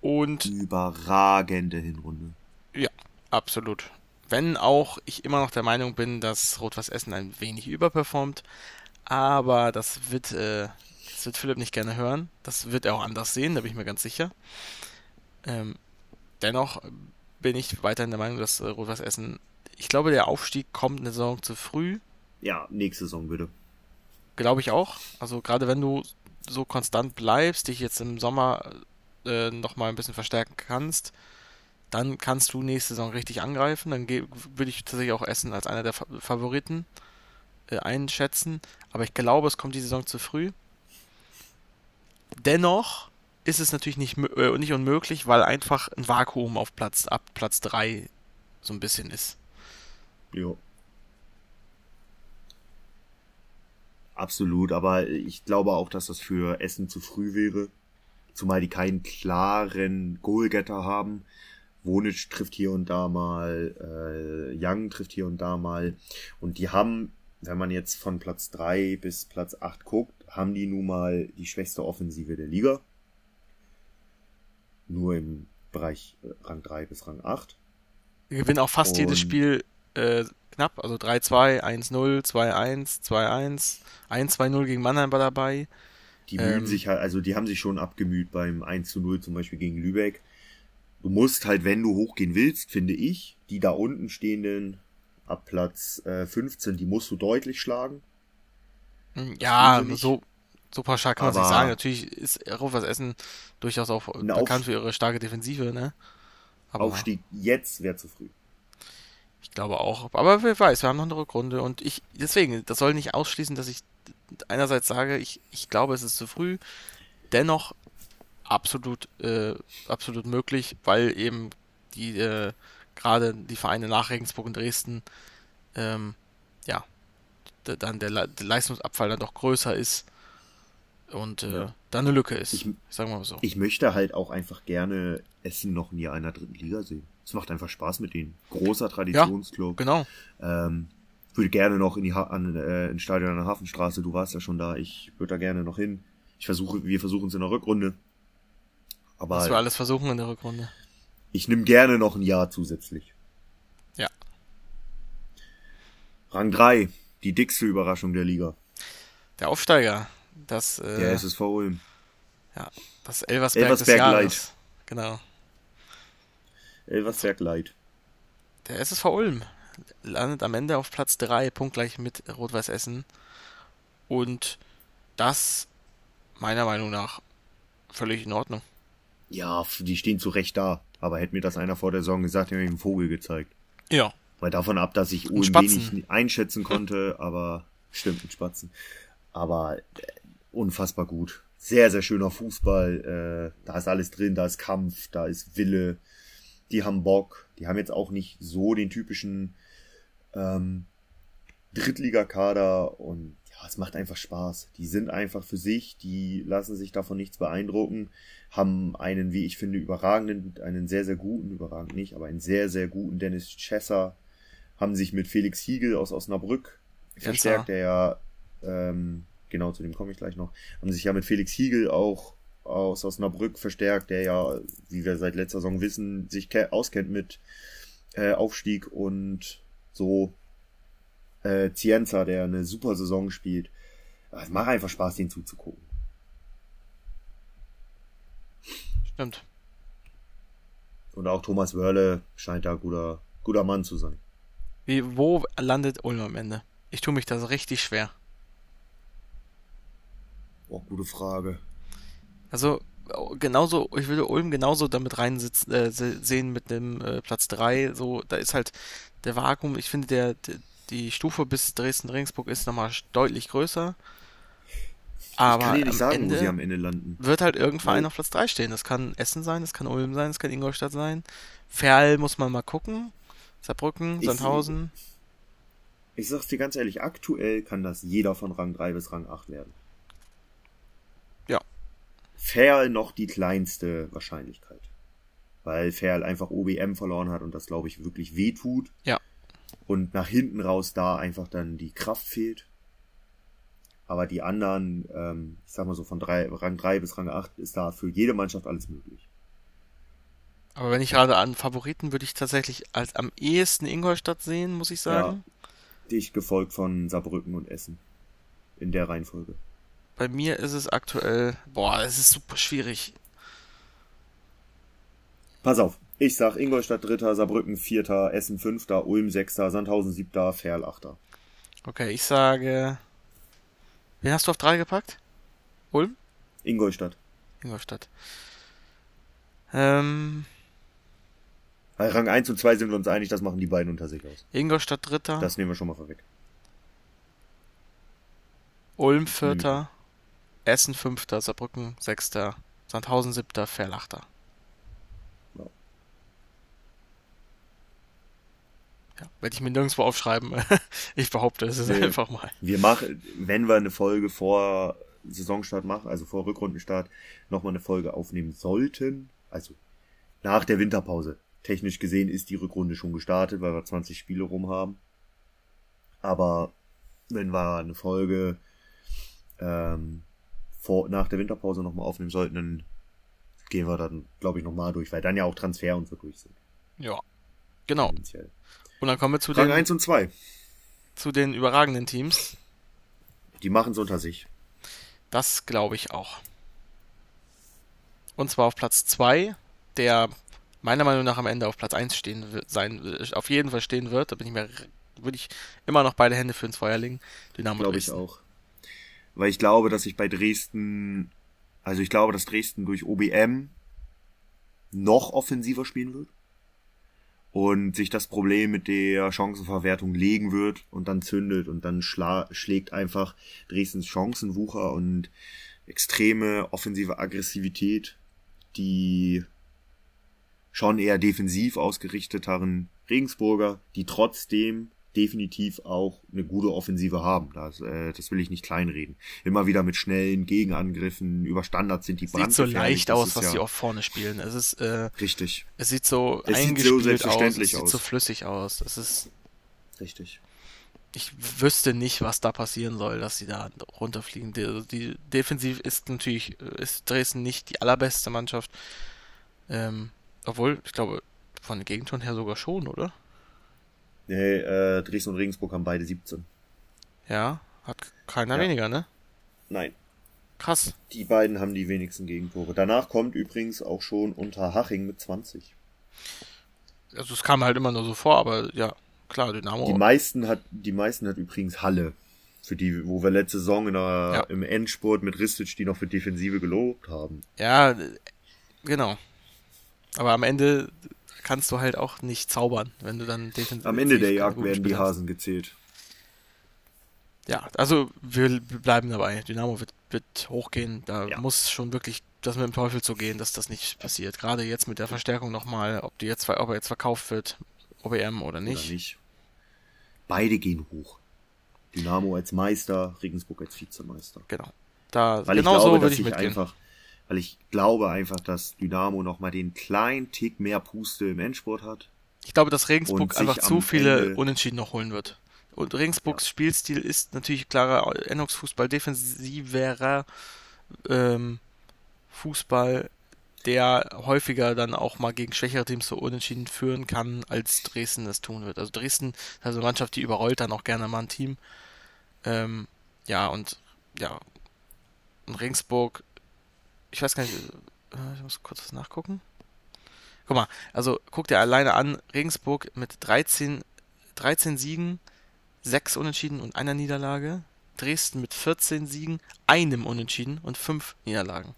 Und Überragende Hinrunde. ja, absolut. Wenn auch ich immer noch der Meinung bin, dass Rot-Weiß Essen ein wenig überperformt, aber das wird, äh, das wird Philipp nicht gerne hören. Das wird er auch anders sehen, da bin ich mir ganz sicher. Ähm, dennoch bin ich weiterhin der Meinung, dass äh, Rot-Weiß Essen, ich glaube, der Aufstieg kommt eine Saison zu früh. Ja, nächste Saison bitte. Glaube ich auch. Also gerade wenn du so konstant bleibst, dich jetzt im Sommer äh, nochmal ein bisschen verstärken kannst, dann kannst du nächste Saison richtig angreifen. Dann würde ich tatsächlich auch Essen als einer der Fa Favoriten äh, einschätzen. Aber ich glaube, es kommt die Saison zu früh. Dennoch ist es natürlich nicht, äh, nicht unmöglich, weil einfach ein Vakuum auf Platz ab Platz 3 so ein bisschen ist. Jo. Absolut, aber ich glaube auch, dass das für Essen zu früh wäre. Zumal die keinen klaren Goalgetter haben. Wonic trifft hier und da mal, äh, Young trifft hier und da mal. Und die haben, wenn man jetzt von Platz 3 bis Platz 8 guckt, haben die nun mal die schwächste Offensive der Liga. Nur im Bereich Rang 3 bis Rang 8. Wir gewinnen auch fast jedes Und- Spiel äh, knapp, also 3-2, 1-0, 2-1, 2-1, 1-2-0 gegen Mannheim war dabei. Die mühen Ähm, sich halt, also die haben sich schon abgemüht beim 1 zu 0 zum Beispiel gegen Lübeck. Du musst halt, wenn du hochgehen willst, finde ich, die da unten stehenden ab Platz äh, 15, die musst du deutlich schlagen. Hm, Ja, so, so pauschal kann man Aber- sagen. Natürlich ist Rot-Weiß Essen durchaus auch bekannt Aufst- für ihre starke Defensive, ne? Aber Aufstieg jetzt wäre zu früh. Ich glaube auch. Aber wer weiß, wir haben noch eine Rückrunde und ich, deswegen, das soll nicht ausschließen, dass ich einerseits sage, ich, ich glaube, es ist zu früh. Dennoch absolut, äh, absolut möglich, weil eben die, äh, gerade die Vereine nach Regensburg und Dresden, ähm, ja, dann der, Le der Leistungsabfall dann doch größer ist. Und äh, Ja. da eine Lücke ist. Ich- sagen wir mal so. Ich möchte halt auch einfach gerne Essen noch ein Jahr in der dritten Liga sehen. Es macht einfach Spaß mit denen. Großer Traditionsclub. genau. Ähm, würde gerne noch in die ha an, äh, ins Stadion an der Hafenstraße. Du warst ja schon da. Ich würde da gerne noch hin. Ich versuche, wir versuchen es in der Rückrunde. Aber Was wir alles versuchen in der Rückrunde. ich nehme gerne noch ein Jahr zusätzlich. Ja. Rang 3, die dickste Überraschung der Liga. Der Aufsteiger, das, äh, Der SSV Ulm. das Elversberg, Elversberg des Jahres. Light. Genau. Elversberg Light. Der SSV Ulm landet am Ende auf Platz 3, punktgleich mit Rot-Weiß Essen. Und das meiner Meinung nach völlig in Ordnung. Ja, die stehen zu Recht da. Aber hätte mir das einer vor der Saison gesagt, hätte mir einen Vogel gezeigt. Ja. Weil davon ab, dass ich Ulm wenig einschätzen konnte, aber stimmt, ein Spatzen. Aber äh, unfassbar gut. Sehr, sehr schöner Fußball. Äh, da ist alles drin, da ist Kampf, da ist Wille. Die haben Bock. Die haben jetzt auch nicht so den typischen ähm, Drittligakader und ja, es macht einfach Spaß. Die sind einfach für sich, die lassen sich davon nichts beeindrucken, haben einen, wie ich finde, überragenden, einen sehr, sehr guten, überragend nicht, aber einen sehr, sehr guten Dennis Chesser, haben sich mit Felix Hiegel aus Osnabrück verstärkt, der ja, ähm, genau zu dem komme ich gleich noch, haben sich ja mit Felix Hiegel auch aus Osnabrück verstärkt, der ja, wie wir seit letzter Saison wissen, sich ke- auskennt mit äh, Aufstieg und so äh, Cienza, der eine super Saison spielt. Es macht einfach Spaß, den zuzugucken. Stimmt. Und auch Thomas Wörle scheint da guter, guter Mann zu sein. Wie, wo landet Ulm am Ende? Ich tue mich da so richtig schwer. Boah, gute Frage. Also, genauso, ich würde Ulm genauso damit reinsitzen, äh, se- sehen mit dem äh, Platz 3. So, da ist halt der Vakuum, ich finde, der, der die Stufe bis Dresden-Regensburg ist nochmal deutlich größer. Aber ich kann dir nicht am sagen, Ende wo sie am Ende landen. wird halt irgendein Verein auf Platz 3 stehen. Das kann Essen sein, das kann Ulm sein, das kann Ingolstadt sein. Ferl muss man mal gucken. Saarbrücken, Ich- Sandhausen. Ich sag's dir ganz ehrlich, aktuell kann das jeder von Rang 3 bis Rang 8 werden. Ja. Ferl noch die kleinste Wahrscheinlichkeit. Weil Ferl einfach OBM verloren hat und das, glaube ich, wirklich wehtut. Ja. Und nach hinten raus da einfach dann die Kraft fehlt. Aber die anderen, ähm, ich sag mal so von drei, Rang 3 bis Rang 8 ist da für jede Mannschaft alles möglich. Aber wenn ich gerade an Favoriten würde ich tatsächlich als am ehesten Ingolstadt sehen, muss ich sagen. Dich gefolgt von Saarbrücken und Essen. In der Reihenfolge. Bei mir ist es aktuell, boah, es ist super schwierig. Pass auf, ich sag Ingolstadt Dritter, Saarbrücken Vierter, Essen Fünfter, Ulm Sechster, Sandhausen Siebter, Ferl Achter. Okay, ich sage. Wen hast du auf drei gepackt? Ulm? Ingolstadt. Ingolstadt. Ähm, Bei Rang 1 und 2 sind wir uns einig, das machen die beiden unter sich aus. Ingolstadt Dritter, Das nehmen wir schon mal vorweg. Ulm Vierter, Essen Fünfter, Saarbrücken Sechster, Sandhausen Siebter, Ferl Achter. Ja. Ja, werde ich mir nirgendwo aufschreiben. ich behaupte, es ist Nee. einfach mal. Wir machen, wenn wir eine Folge vor Saisonstart machen, also vor Rückrundenstart, nochmal eine Folge aufnehmen sollten, also nach der Winterpause. Technisch gesehen ist die Rückrunde schon gestartet, weil wir 20 Spiele rum haben. Aber wenn wir eine Folge ähm, vor, nach der Winterpause nochmal aufnehmen sollten, dann gehen wir dann, glaube ich, nochmal durch, weil dann ja auch Transfer und so durch sind. Ja. Genau. Und dann kommen wir zu Rang den, 1 und 2, zu den überragenden Teams. die machen es unter sich. Das glaube ich auch. Und zwar auf Platz 2, der meiner Meinung nach am Ende auf Platz 1 stehen wird, sein, äh, auf jeden Fall stehen wird. Da bin ich mir, würde ich immer noch beide Hände für ins Feuer legen. Dynamo Glaube ich auch. Weil ich glaube, dass ich bei Dresden, also ich glaube, dass Dresden durch OBM noch offensiver spielen wird und sich das Problem mit der Chancenverwertung legen wird und dann zündet und dann schlägt einfach Dresdens Chancenwucher und extreme offensive Aggressivität, die schon eher defensiv ausgerichteteren Regensburger, die trotzdem definitiv auch eine gute Offensive haben. Das, äh, das will ich nicht kleinreden. Immer wieder mit schnellen Gegenangriffen, über Standards sind die Sieht so leicht Das aus, was ja die auch vorne spielen. Es ist, äh, Richtig, es sieht so Es sieht so eingespielt aus, es selbstverständlich sieht so flüssig aus. Das ist, richtig. ich wüsste nicht, was da passieren soll, dass sie da runterfliegen. Die, die defensiv ist natürlich, ist Dresden nicht die allerbeste Mannschaft. Ähm, obwohl, ich glaube, von den Gegentoren her sogar schon, oder? Nee, äh, Dresden und Regensburg haben beide 17. Ja, hat keiner Ja. weniger, ne? Nein, Krass. die beiden haben die wenigsten Gegentore. Danach kommt übrigens auch schon Unterhaching mit 20. Also es kam halt immer nur so vor, aber ja, klar, Dynamo. Die meisten hat, die meisten hat übrigens Halle. Für die, wo wir letzte Saison der, Ja. im Endspurt mit Ristic die noch für Defensive gelobt haben. Ja, äh, genau. Aber am Ende kannst du halt auch nicht zaubern, wenn du dann defensiv. Am Ende der Jagd werden die. Hasen gezählt. Ja, also wir bleiben dabei. Dynamo wird, wird hochgehen. Da Ja. muss schon wirklich das mit dem Teufel zugehen, dass das nicht passiert. Gerade jetzt mit der Verstärkung nochmal, ob die jetzt, ob er jetzt verkauft wird, OBM oder nicht. Oder nicht. Beide gehen hoch. Dynamo als Meister, Regensburg als Vizemeister. Genau. Da, Weil genau ich glaube, so würde dass ich ich mitgehen. einfach, weil ich glaube einfach, dass Dynamo nochmal den kleinen Tick mehr Puste im Endspurt hat. Ich glaube, dass Regensburg einfach zu viele Ende- Unentschieden noch holen wird. Und Regensburgs Spielstil ist natürlich klarer Endungsfußball, defensiverer ähm, Fußball, der häufiger dann auch mal gegen schwächere Teams so unentschieden führen kann, als Dresden das tun wird. Also Dresden ist also eine Mannschaft, die überrollt dann auch gerne mal ein Team. Ähm, ja, und ja, und Regensburg, ich weiß gar nicht, äh, ich muss kurz was nachgucken. Guck mal, also guck dir alleine an, Regensburg mit 13, 13 Siegen, 6 Unentschieden und einer Niederlage. Dresden mit 14 Siegen, einem Unentschieden und 5 Niederlagen.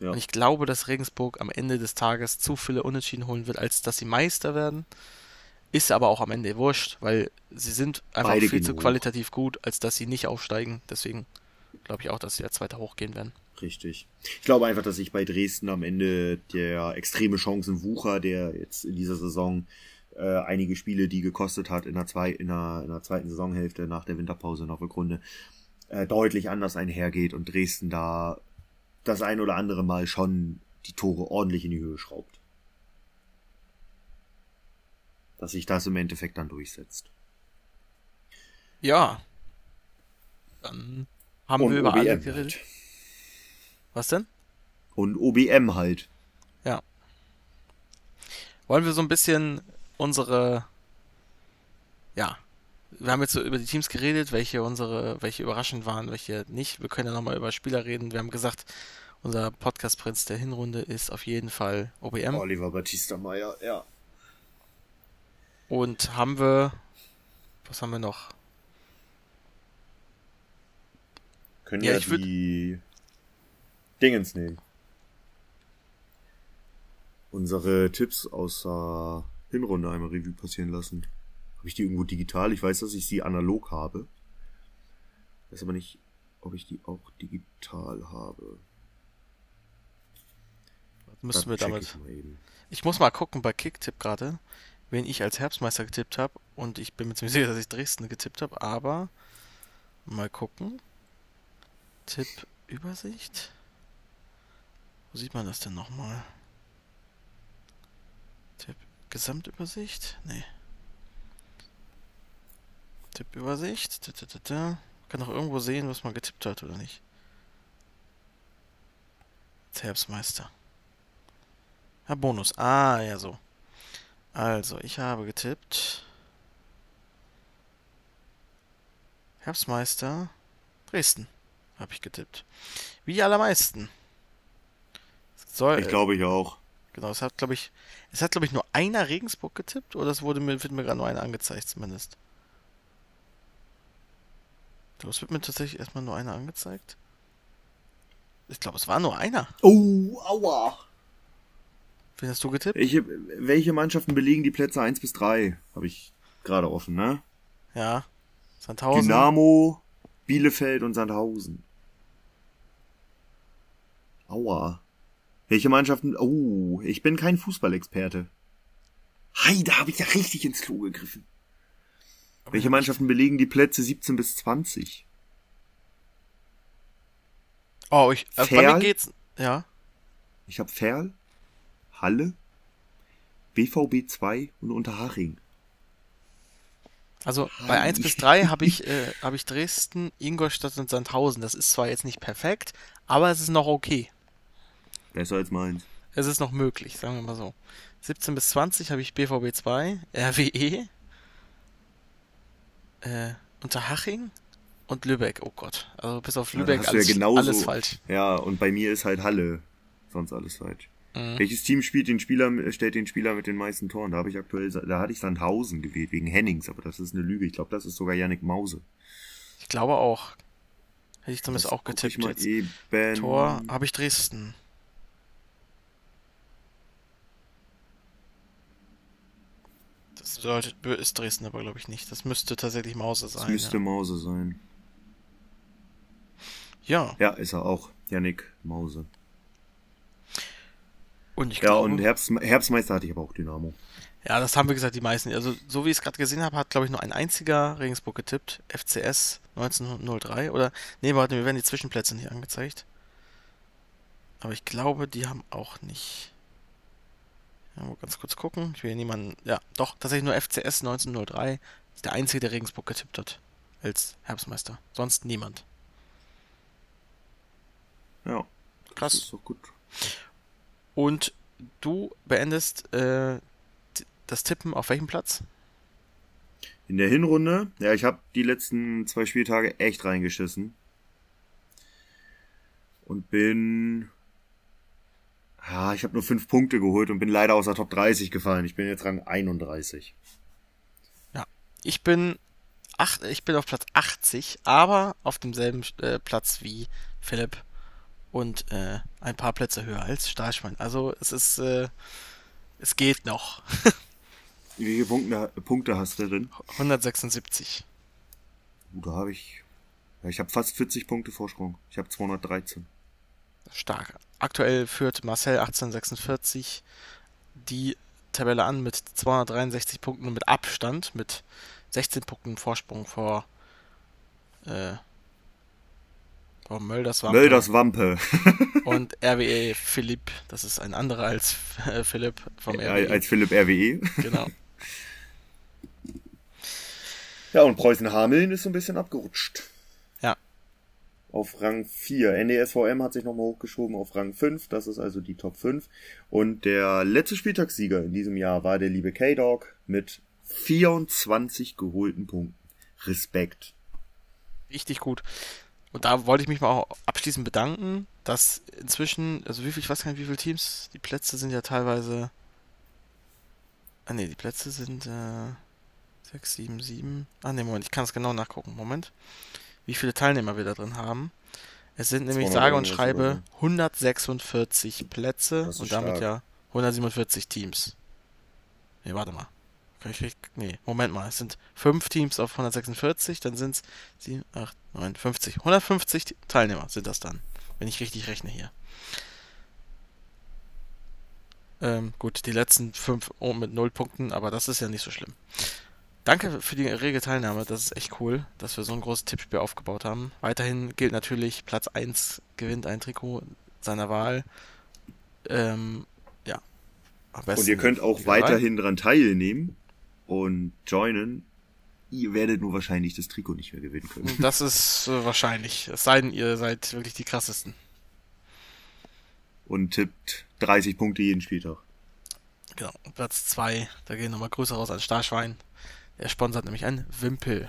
Ja. Und ich glaube, dass Regensburg am Ende des Tages zu viele Unentschieden holen wird, als dass sie Meister werden. Ist aber auch am Ende wurscht, weil sie sind einfach Beide viel zu hoch. qualitativ gut, als dass sie nicht aufsteigen. Deswegen glaube ich auch, dass sie als Zweiter hochgehen werden. Richtig. Ich glaube einfach, dass sich bei Dresden am Ende der extreme Chancenwucher, der jetzt in dieser Saison äh, einige Spiele, die gekostet hat in der, zwei, in, der, in der zweiten Saisonhälfte nach der Winterpause in der Rückrunde, äh, deutlich anders einhergeht und Dresden da das ein oder andere Mal schon die Tore ordentlich in die Höhe schraubt. Dass sich das im Endeffekt dann durchsetzt. Ja. Dann haben Und wir über alle OBM geredet. halt. Was denn? Und OBM halt. Ja. Wollen wir so ein bisschen unsere, ja, wir haben jetzt so über die Teams geredet, welche unsere, welche überraschend waren, welche nicht. Wir können ja nochmal über Spieler reden. Wir haben gesagt, unser Podcast-Prinz der Hinrunde ist auf jeden Fall OBM. Oliver Batista Meyer, ja. Und haben wir, was haben wir noch? Können Ja, ja, die Dingens nehmen. Unsere Tipps aus der Hinrunde einmal Revue passieren lassen. Habe ich die irgendwo digital? Ich weiß, dass ich sie analog habe. Weiß aber nicht, ob ich die auch digital habe. Was müssen wir damit? Ich. Ich muss mal gucken bei Kicktipp gerade, wen ich als Herbstmeister getippt habe. Und ich bin mir ziemlich sicher, dass ich Dresden getippt habe, aber mal gucken. Tippübersicht. Wo sieht man das denn nochmal? Tipp Gesamtübersicht? Nee. Tippübersicht. Da, da, da, da. Kann doch irgendwo sehen, was man getippt hat, oder nicht? Herbstmeister. Ja, Bonus. Ah, ja, so. Also, ich habe getippt. Herbstmeister Dresden. Habe ich getippt. Wie die allermeisten. Soll, Ich glaube ich auch. Genau, es hat, glaube ich, es hat, glaube ich, nur einer Regensburg getippt oder es wurde mir, wird mir gerade nur einer angezeigt, zumindest. Ich glaube, es wird mir tatsächlich erstmal nur einer angezeigt. Ich glaube, es war nur einer. Oh, aua. Wen hast du getippt? Welche, welche Mannschaften belegen die Plätze 1 bis 3? Habe ich gerade offen, ne? Ja. Sandhausen. Dynamo, Bielefeld und Sandhausen. Aua. Welche Mannschaften? Oh, ich bin kein Fußballexperte. Hei, da habe ich ja richtig ins Klo gegriffen. Welche Mannschaften belegen die Plätze 17 bis 20? Oh, ich, äh, bei Ferl? mir geht's, ja. Ich habe Ferl, Halle, BVB 2 und Unterhaching. Also bei 1 bis 3 habe ich, äh, hab ich Dresden, Ingolstadt und Sandhausen. Das ist zwar jetzt nicht perfekt, aber es ist noch okay. Besser als meins. Es ist noch möglich, sagen wir mal so. 17 bis 20 habe ich BVB 2, RWE, äh, Unterhaching und Lübeck. Oh Gott. Also bis auf Ja, Lübeck du alles, ja genauso- alles falsch. Ja, und bei mir ist halt Halle. Sonst alles falsch. Mhm. Welches Team spielt den Spieler, äh, stellt den Spieler mit den meisten Toren? Da habe ich aktuell, da hatte ich Sandhausen gewählt, wegen Hennings, aber das ist eine Lüge. Ich glaube, das ist sogar Yannick Mause. Ich glaube auch. Hätte ich zumindest Das auch guck ich getippt mal jetzt. Eben. Tor habe ich Dresden. Das sollte, ist Dresden aber glaube ich nicht. Das müsste tatsächlich Mause sein. Das müsste Mause sein. ja. ja, Ja, ist er auch. Yannick Mause. und ich Ja, glaube, und Herbst, Herbstmeister hatte ich aber auch Dynamo. ja, das haben wir gesagt, die meisten. Also, so wie ich es gerade gesehen habe, hat glaube ich nur ein einziger Regensburg getippt. FCS 1903 oder, nee, warte, mir werden die Zwischenplätze nicht angezeigt. Aber ich glaube, die haben auch nicht. Ja, mal ganz kurz gucken. Ich will hier niemanden. Ja, doch, tatsächlich nur FCS 1903 ist der einzige, der Regensburg getippt hat. Als Herbstmeister. Sonst niemand. Ja. Krass. ist doch gut. Und du beendest äh, das Tippen auf welchem Platz? In der Hinrunde, ja, ich habe die letzten zwei Spieltage echt reingeschissen. Und bin. Ja, ich habe nur fünf Punkte geholt und bin leider aus der Top 30 gefallen. Ich bin jetzt Rang 31. Ich bin, acht, ich bin auf Platz 80, aber auf demselben äh, Platz wie Philipp und äh, ein paar Plätze höher als Stahlschwein. Also es ist, äh, es geht noch. Wie viele Punkte, Punkte hast du denn? 176. Uh, da habe ich. Ja, ich habe fast 40 Punkte Vorsprung. Ich habe 213. Stark. Aktuell führt Marcel 1846 die Tabelle an mit 263 Punkten und mit Abstand, mit 16 Punkten Vorsprung vor, äh, vor Mölders Wampe Mölders Wampe. und RWE Philipp. Das ist ein anderer als äh, Philipp vom RWE. Als Philipp RWE. Genau. Ja, und Preußen Hameln ist so ein bisschen abgerutscht. Auf Rang 4. NDSVM hat sich nochmal hochgeschoben auf Rang 5. Das ist also die Top 5. Und der letzte Spieltagssieger in diesem Jahr war der liebe K-Dog mit 24 geholten Punkten. Respekt. Richtig gut. Und da wollte ich mich mal auch abschließend bedanken, dass inzwischen, also wie viel, ich weiß gar nicht, wie viele Teams, die Plätze sind ja teilweise. Ah ne, die Plätze sind äh, 6, 7, 7. Ah ne, Moment, ich kann es genau nachgucken. Moment. Wie viele Teilnehmer wir da drin haben. Es sind nämlich 200 sage und schreibe oder 146 Plätze und damit stark. ja 147 Teams. Ne, warte mal. Kann ich richtig. Nee, Moment mal. Es sind 5 Teams auf 146, dann sind es 7, 8, 9, 50. 150 Teilnehmer sind das dann, wenn ich richtig rechne hier. Ähm, gut, die letzten 5 mit 0 Punkten, aber das ist ja nicht so schlimm. Danke für die rege Teilnahme, das ist echt cool, dass wir so ein großes Tippspiel aufgebaut haben. Weiterhin gilt natürlich, Platz 1 gewinnt ein Trikot seiner Wahl. Ähm, ja. Und ihr könnt auch weiterhin dran teilnehmen und joinen. Ihr werdet nur wahrscheinlich das Trikot nicht mehr gewinnen können. Das ist äh, wahrscheinlich. Es sei denn, ihr seid wirklich die krassesten. Und tippt 30 Punkte jeden Spieltag. Genau. Platz 2, da gehen nochmal Grüße raus an Starschwein. Der sponsert nämlich ein Wimpel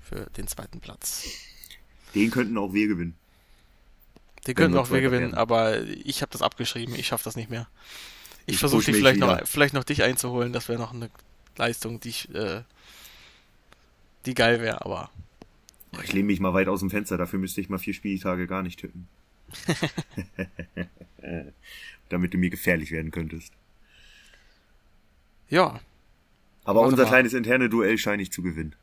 für den zweiten Platz. Den könnten auch wir gewinnen. Wenn könnten auch wir gewinnen, werden. aber ich habe das abgeschrieben. Ich schaffe das nicht mehr. Ich, Ich versuche dich vielleicht noch, vielleicht noch dich einzuholen. Das wäre noch eine Leistung, die ich, äh, die geil wäre, aber Ich lehne mich mal weit aus dem Fenster, dafür müsste ich mal vier Spieltage gar nicht tippen. Damit du mir gefährlich werden könntest. ja. Aber Warte unser mal. kleines interne Duell scheine ich zu gewinnen.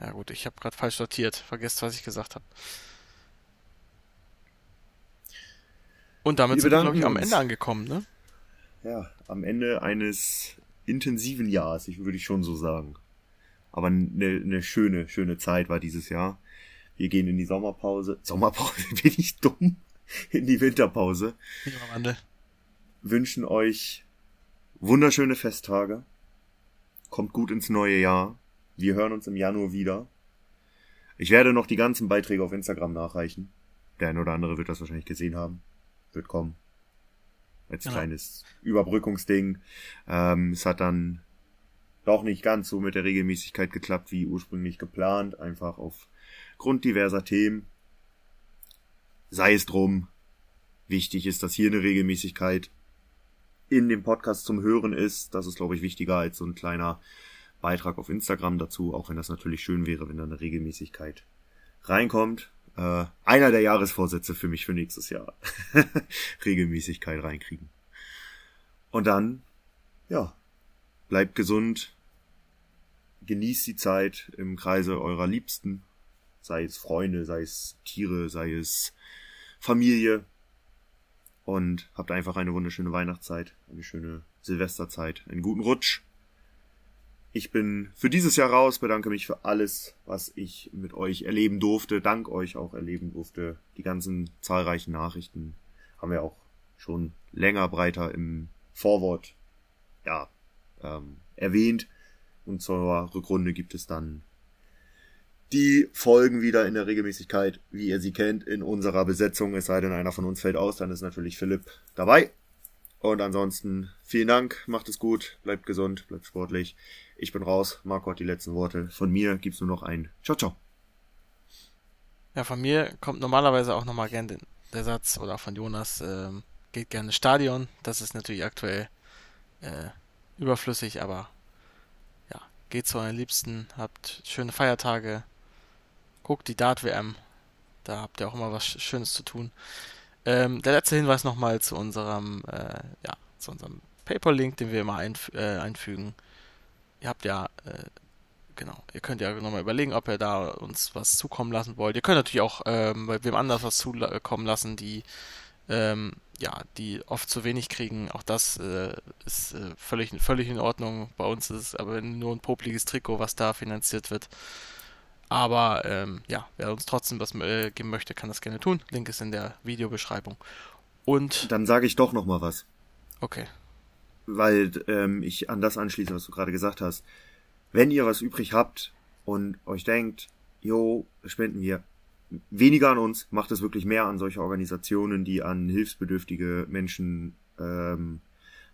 Ja gut, ich habe gerade falsch sortiert. Vergesst, was ich gesagt habe. Und damit Wir sind wir, glaube ich, am. Ende angekommen, ne? Ja, am Ende eines intensiven Jahres, ich würde ich schon so sagen. Aber eine ne schöne, schöne Zeit war dieses Jahr. Wir gehen in die Sommerpause. Sommerpause, bin ich dumm? In die Winterpause. Klimawandel. Wünschen euch wunderschöne Festtage. Kommt gut ins neue Jahr. Wir hören uns im Januar wieder. Ich werde noch die ganzen Beiträge auf Instagram nachreichen. Der eine oder andere wird das wahrscheinlich gesehen haben. Wird kommen. Als Genau. kleines Überbrückungsding. Ähm, es hat dann doch nicht ganz so mit der Regelmäßigkeit geklappt, wie ursprünglich geplant. Einfach aufgrund diverser Themen. Sei es drum. Wichtig ist, dass hier eine Regelmäßigkeit in dem Podcast zum Hören ist. Das ist, glaube ich, wichtiger als so ein kleiner Beitrag auf Instagram dazu, auch wenn das natürlich schön wäre, wenn da eine Regelmäßigkeit reinkommt. Äh, einer der Jahresvorsätze für mich für nächstes Jahr. Regelmäßigkeit reinkriegen. Und dann, ja, bleibt gesund, genießt die Zeit im Kreise eurer Liebsten, sei es Freunde, sei es Tiere, sei es Familie und habt einfach eine wunderschöne Weihnachtszeit, eine schöne Silvesterzeit, einen guten Rutsch. Ich bin für dieses Jahr raus, bedanke mich für alles, was ich mit euch erleben durfte, dank euch auch erleben durfte. Die ganzen zahlreichen Nachrichten haben wir auch schon länger breiter im Vorwort ja, ähm, erwähnt. Und zur Rückrunde gibt es dann die Folgen wieder in der Regelmäßigkeit, wie ihr sie kennt, in unserer Besetzung. Es sei denn, einer von uns fällt aus, dann ist natürlich Philipp dabei. Und ansonsten vielen Dank, macht es gut, bleibt gesund, bleibt sportlich. Ich bin raus, Marco hat die letzten Worte. Von mir gibt's nur noch ein Ciao, ciao. Ja, von mir kommt normalerweise auch nochmal gern der Satz, oder von Jonas, ähm, geht gerne ins Stadion. Das ist natürlich aktuell äh, überflüssig, aber ja, geht zu euren Liebsten, habt schöne Feiertage, guckt die Dart-WM, da habt ihr auch immer was Schönes zu tun. Ähm, der letzte Hinweis nochmal zu unserem, äh, ja, zu unserem PayPal-Link, den wir immer einf äh, einfügen. Ihr habt ja, äh, genau, ihr könnt ja nochmal überlegen, ob ihr da uns was zukommen lassen wollt. Ihr könnt natürlich auch ähm, bei wem anders was zukommen lassen, die, ähm, ja, die oft zu wenig kriegen. Auch das äh, ist äh, völlig, völlig in Ordnung. Bei uns ist es aber nur ein popliges Trikot, was da finanziert wird. Aber ähm, ja, wer uns trotzdem was äh, geben möchte, kann das gerne tun. Link ist in der Videobeschreibung. Und, Dann sage ich doch noch mal was. okay, weil ähm, ich an das anschließe, was du gerade gesagt hast. Wenn ihr was übrig habt und euch denkt, jo, spenden wir weniger an uns, macht es wirklich mehr an solche Organisationen, die an hilfsbedürftige Menschen ähm,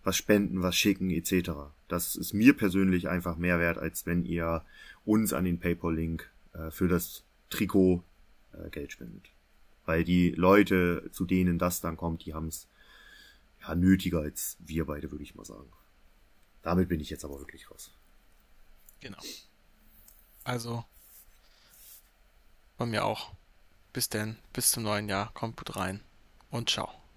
was spenden, was schicken etc. Das ist mir persönlich einfach mehr wert, als wenn ihr uns an den PayPal-Link äh, für das Trikot äh, Geld spendet. Weil die Leute, zu denen das dann kommt, die haben es ja, nötiger als wir beide, würde ich mal sagen. Damit bin ich jetzt aber wirklich raus. genau. Also, von mir auch. Bis denn, bis zum neuen Jahr. Kommt gut rein und ciao.